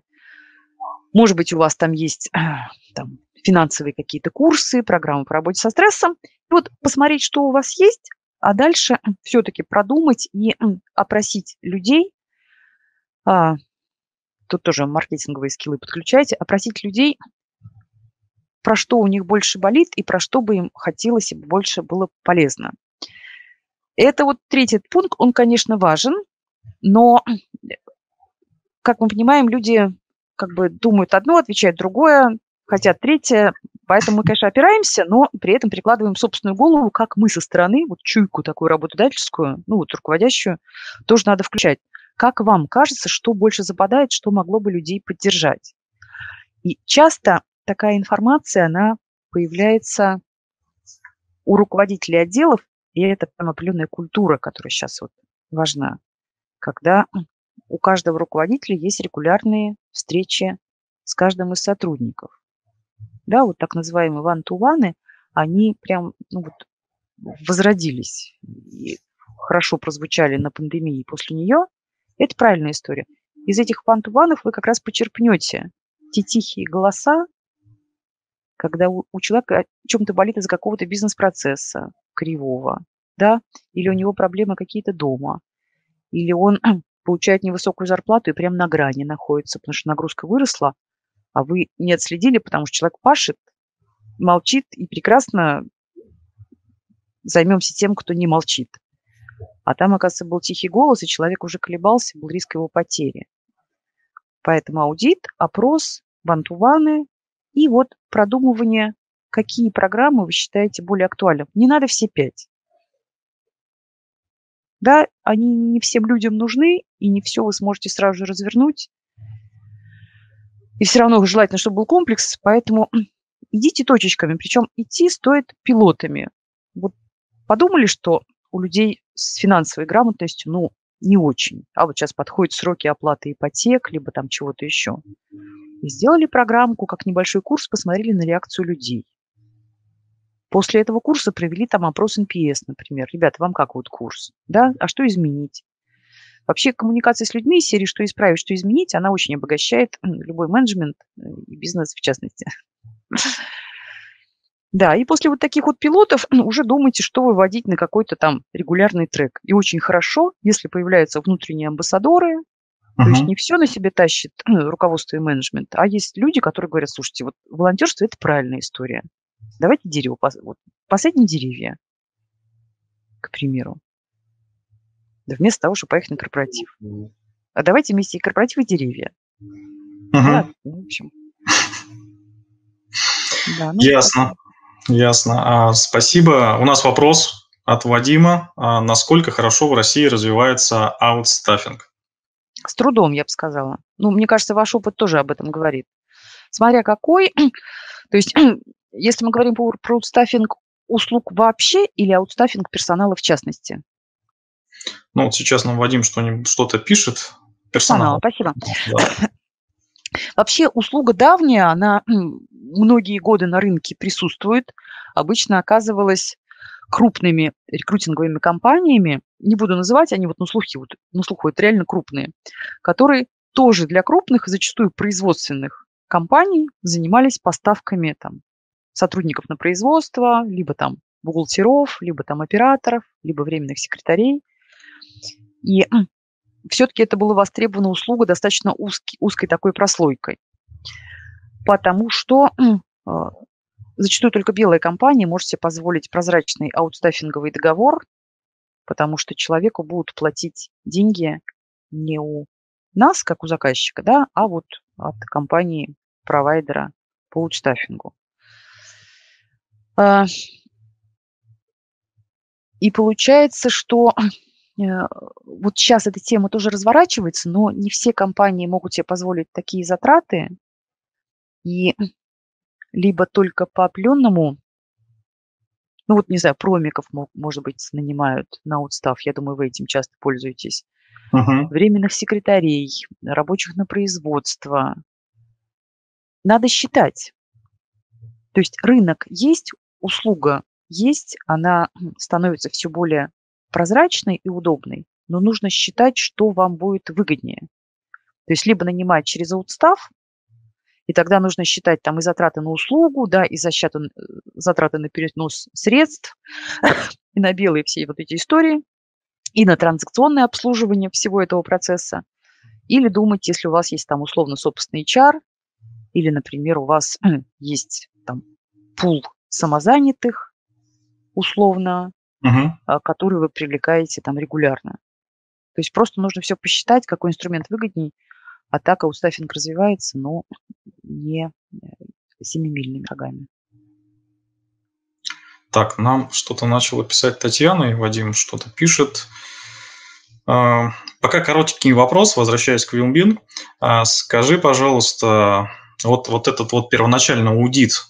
Может быть, у вас там есть там, финансовые какие-то курсы, программы по работе со стрессом. И вот посмотреть, что у вас есть, а дальше все-таки продумать и опросить людей. Тут тоже маркетинговые скиллы подключайте. Опросить людей, про что у них больше болит и про что бы им хотелось и больше было полезно. Это вот третий пункт, он, конечно, важен, но, как мы понимаем, люди как бы думают одно, отвечают другое, хотят третье. Поэтому мы, конечно, опираемся, но при этом прикладываем собственную голову, как мы со стороны, вот чуйку такую работодательскую, ну вот руководящую, тоже надо включать. Как вам кажется, что больше западает, что могло бы людей поддержать? И часто такая информация, она появляется у руководителей отделов и это прям определенная культура, которая сейчас вот важна, когда у каждого руководителя есть регулярные встречи с каждым из сотрудников. Да, вот так называемые ван-ту-ваны, они прям ну, вот, возродились и хорошо прозвучали на пандемии после нее. Это правильная история. Из этих ван-ту-ванов вы как раз почерпнете те тихие голоса, когда у, человека о чем-то болит из-за какого-то бизнес-процесса, кривого, да, или у него проблемы какие-то дома, или он получает невысокую зарплату и прям на грани находится, потому что нагрузка выросла, а вы не отследили, потому что человек пашет, молчит и прекрасно займемся тем, кто не молчит. А там, оказывается, был тихий голос, и человек уже колебался, был риск его потери. Поэтому аудит, опрос, бантуваны и вот продумывание, какие программы вы считаете более актуальными. Не надо все пять. Да, они не всем людям нужны, и не все вы сможете сразу же развернуть. И все равно желательно, чтобы был комплекс, поэтому идите точечками. Причем идти стоит пилотами. Вот подумали, что у людей с финансовой грамотностью, ну, не очень. А вот сейчас подходят сроки оплаты ипотек, либо там чего-то еще. И сделали программку, как небольшой курс, посмотрели на реакцию людей. После этого курса провели там опрос NPS, например. Ребята, вам как вот курс? Да? А что изменить? Вообще коммуникация с людьми серии «Что исправить, что изменить» она очень обогащает любой менеджмент э, и бизнес в частности. Да, и после вот таких вот пилотов уже думайте, что выводить на какой-то там регулярный трек. И очень хорошо, если появляются внутренние амбассадоры, uh-huh. то есть не все на себе тащит руководство и менеджмент, а есть люди, которые говорят, слушайте, вот волонтерство – это правильная история. Давайте дерево, вот, посадим деревья, к примеру. Да вместо того, чтобы поехать на корпоратив. А давайте вместе и корпоратив, и деревья. Да, в общем. Да, ну, Ясно. Ясно. А, спасибо. У нас вопрос от Вадима. А насколько хорошо в России развивается аутстаффинг? С трудом, я бы сказала. Ну, мне кажется, ваш опыт тоже об этом говорит. Смотря какой, то есть, если мы говорим про, про аутстаффинг услуг вообще или аутстаффинг персонала в частности? Ну, вот сейчас нам Вадим что-то пишет. Персонал. Спасибо. Да. Вообще услуга давняя, она многие годы на рынке присутствует, обычно оказывалась крупными рекрутинговыми компаниями, не буду называть, они вот на слухе, вот, на слуху это реально крупные, которые тоже для крупных, зачастую производственных компаний занимались поставками там, сотрудников на производство, либо там бухгалтеров, либо там операторов, либо временных секретарей. И все-таки это была востребована услуга достаточно узкий, узкой такой прослойкой. Потому что а, зачастую только белая компания может себе позволить прозрачный аутстаффинговый договор, потому что человеку будут платить деньги не у нас, как у заказчика, да, а вот от компании провайдера по аутстаффингу. А, и получается, что вот сейчас эта тема тоже разворачивается, но не все компании могут себе позволить такие затраты. И либо только по определенному, ну вот, не знаю, промиков, может быть, нанимают на отстав, я думаю, вы этим часто пользуетесь, uh-huh. временных секретарей, рабочих на производство. Надо считать. То есть рынок есть, услуга есть, она становится все более прозрачной и удобной, но нужно считать, что вам будет выгоднее. То есть либо нанимать через аутстав, и тогда нужно считать там и затраты на услугу, да, и защиты, э, затраты на перенос средств, и на белые все вот эти истории, и на транзакционное обслуживание всего этого процесса. Или думать, если у вас есть там условно собственный HR, или, например, у вас есть там пул самозанятых, условно, угу. который вы привлекаете там регулярно. То есть просто нужно все посчитать, какой инструмент выгодней. А так аутстаффинг развивается, но не э, семимильными шагами. Так, нам что-то начало писать Татьяна, и Вадим что-то пишет. А, пока коротенький вопрос, возвращаясь к Вилмбин. А, скажи, пожалуйста, вот, вот этот вот первоначальный аудит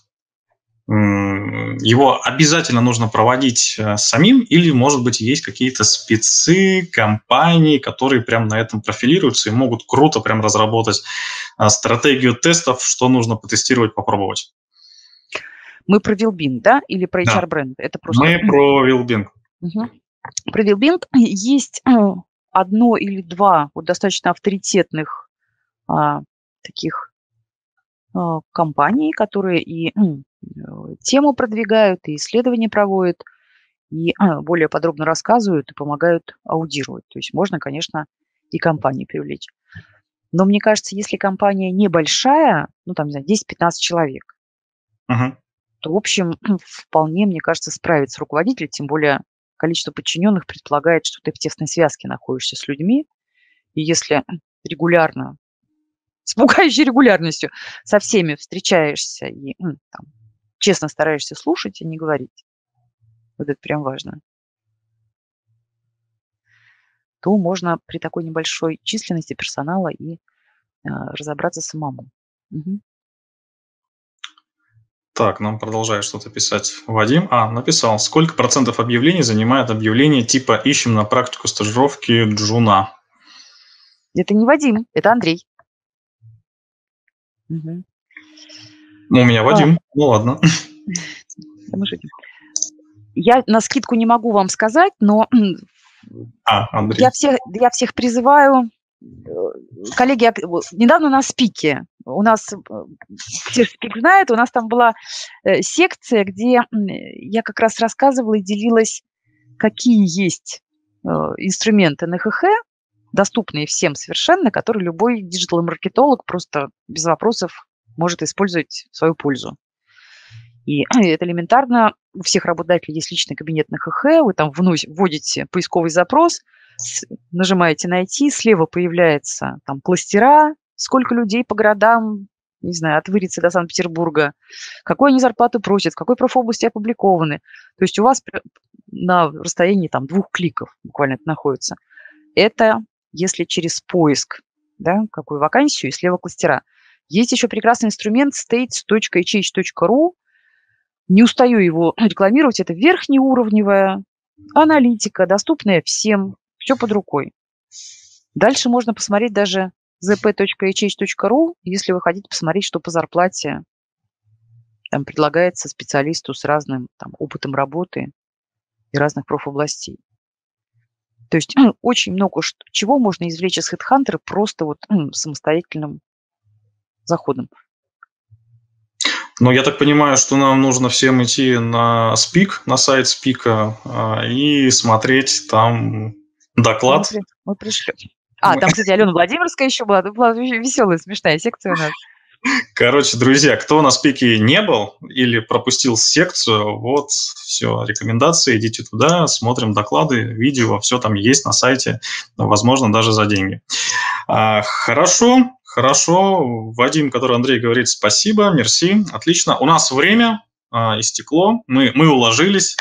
его обязательно нужно проводить э, самим, или, может быть, есть какие-то спецы, компании, которые прям на этом профилируются и могут круто прям разработать э, стратегию тестов, что нужно потестировать, попробовать. Мы про Вилбин, да, или про HR-бренд? Да. Это просто... Мы про Вилбин. Угу. Про Вилбин есть э, одно или два вот достаточно авторитетных а, таких а, компаний, которые и тему продвигают, и исследования проводят, и а, более подробно рассказывают и помогают аудировать. То есть можно, конечно, и компании привлечь. Но мне кажется, если компания небольшая, ну там, не знаю, 10-15 человек, uh-huh. то, в общем, вполне, мне кажется, справится руководитель, тем более количество подчиненных предполагает, что ты в тесной связке находишься с людьми, и если регулярно, с пугающей регулярностью со всеми встречаешься и там, честно стараешься слушать и не говорить, вот это прям важно, то можно при такой небольшой численности персонала и э, разобраться самому. Угу. Так, нам продолжает что-то писать Вадим. А, написал, сколько процентов объявлений занимает объявление типа «Ищем на практику стажировки Джуна»? Это не Вадим, это Андрей. Угу. Ну, у меня Вадим. А. Ну ладно. Я на скидку не могу вам сказать, но а, Андрей. Я, всех, я всех призываю. Э, коллеги, недавно на спике, у нас, э, все спик знают, у нас там была э, секция, где я как раз рассказывала и делилась, какие есть инструменты НХХ, доступные всем совершенно, которые любой диджитал-маркетолог просто без вопросов может использовать в свою пользу. И это элементарно. У всех работодателей есть личный кабинет на ХХ, вы там вводите поисковый запрос, нажимаете «Найти», слева появляется там кластера, сколько людей по городам, не знаю, от Вырицы до Санкт-Петербурга, какую они зарплату просят, в какой профобласти опубликованы. То есть у вас на расстоянии там двух кликов буквально это находится. Это если через поиск, да, какую вакансию, и слева кластера. Есть еще прекрасный инструмент states.hh.ru. Не устаю его рекламировать. Это верхнеуровневая аналитика, доступная всем, все под рукой. Дальше можно посмотреть даже zp.hh.ru, если вы хотите посмотреть, что по зарплате там предлагается специалисту с разным там, опытом работы и разных профобластей. То есть очень много чего можно извлечь из HeadHunter просто вот самостоятельным заходом. Но я так понимаю, что нам нужно всем идти на Спик, на сайт Спика а, и смотреть там доклад. Мы, мы пришлем. А, там, кстати, Алена Владимирская еще была. Была веселая, смешная секция у нас. Короче, друзья, кто на спике не был или пропустил секцию, вот все, рекомендации, идите туда, смотрим доклады, видео, все там есть на сайте, возможно, даже за деньги. А, хорошо, хорошо. Вадим, который Андрей говорит, спасибо, мерси, отлично. У нас время а, истекло, мы, мы уложились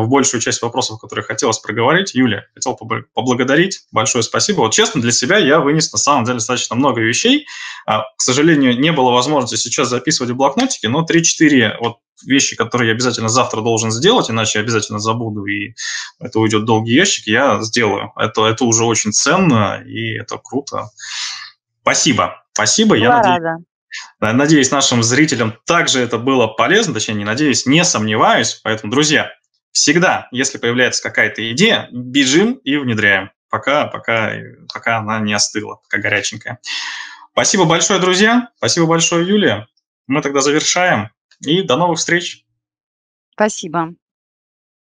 в большую часть вопросов, которые хотелось проговорить. Юля, хотел поблагодарить. Большое спасибо. Вот честно, для себя я вынес на самом деле достаточно много вещей. А, к сожалению, не было возможности сейчас записывать в блокнотике, но 3-4 вот вещи, которые я обязательно завтра должен сделать, иначе я обязательно забуду, и это уйдет долгий ящик, я сделаю. Это, это уже очень ценно, и это круто. Спасибо. Спасибо. я надеюсь, рада. Надеюсь, нашим зрителям также это было полезно, точнее, не надеюсь, не сомневаюсь. Поэтому, друзья, всегда, если появляется какая-то идея, бежим и внедряем, пока, пока, пока она не остыла, пока горяченькая. Спасибо большое, друзья. Спасибо большое, Юлия. Мы тогда завершаем. И до новых встреч. Спасибо.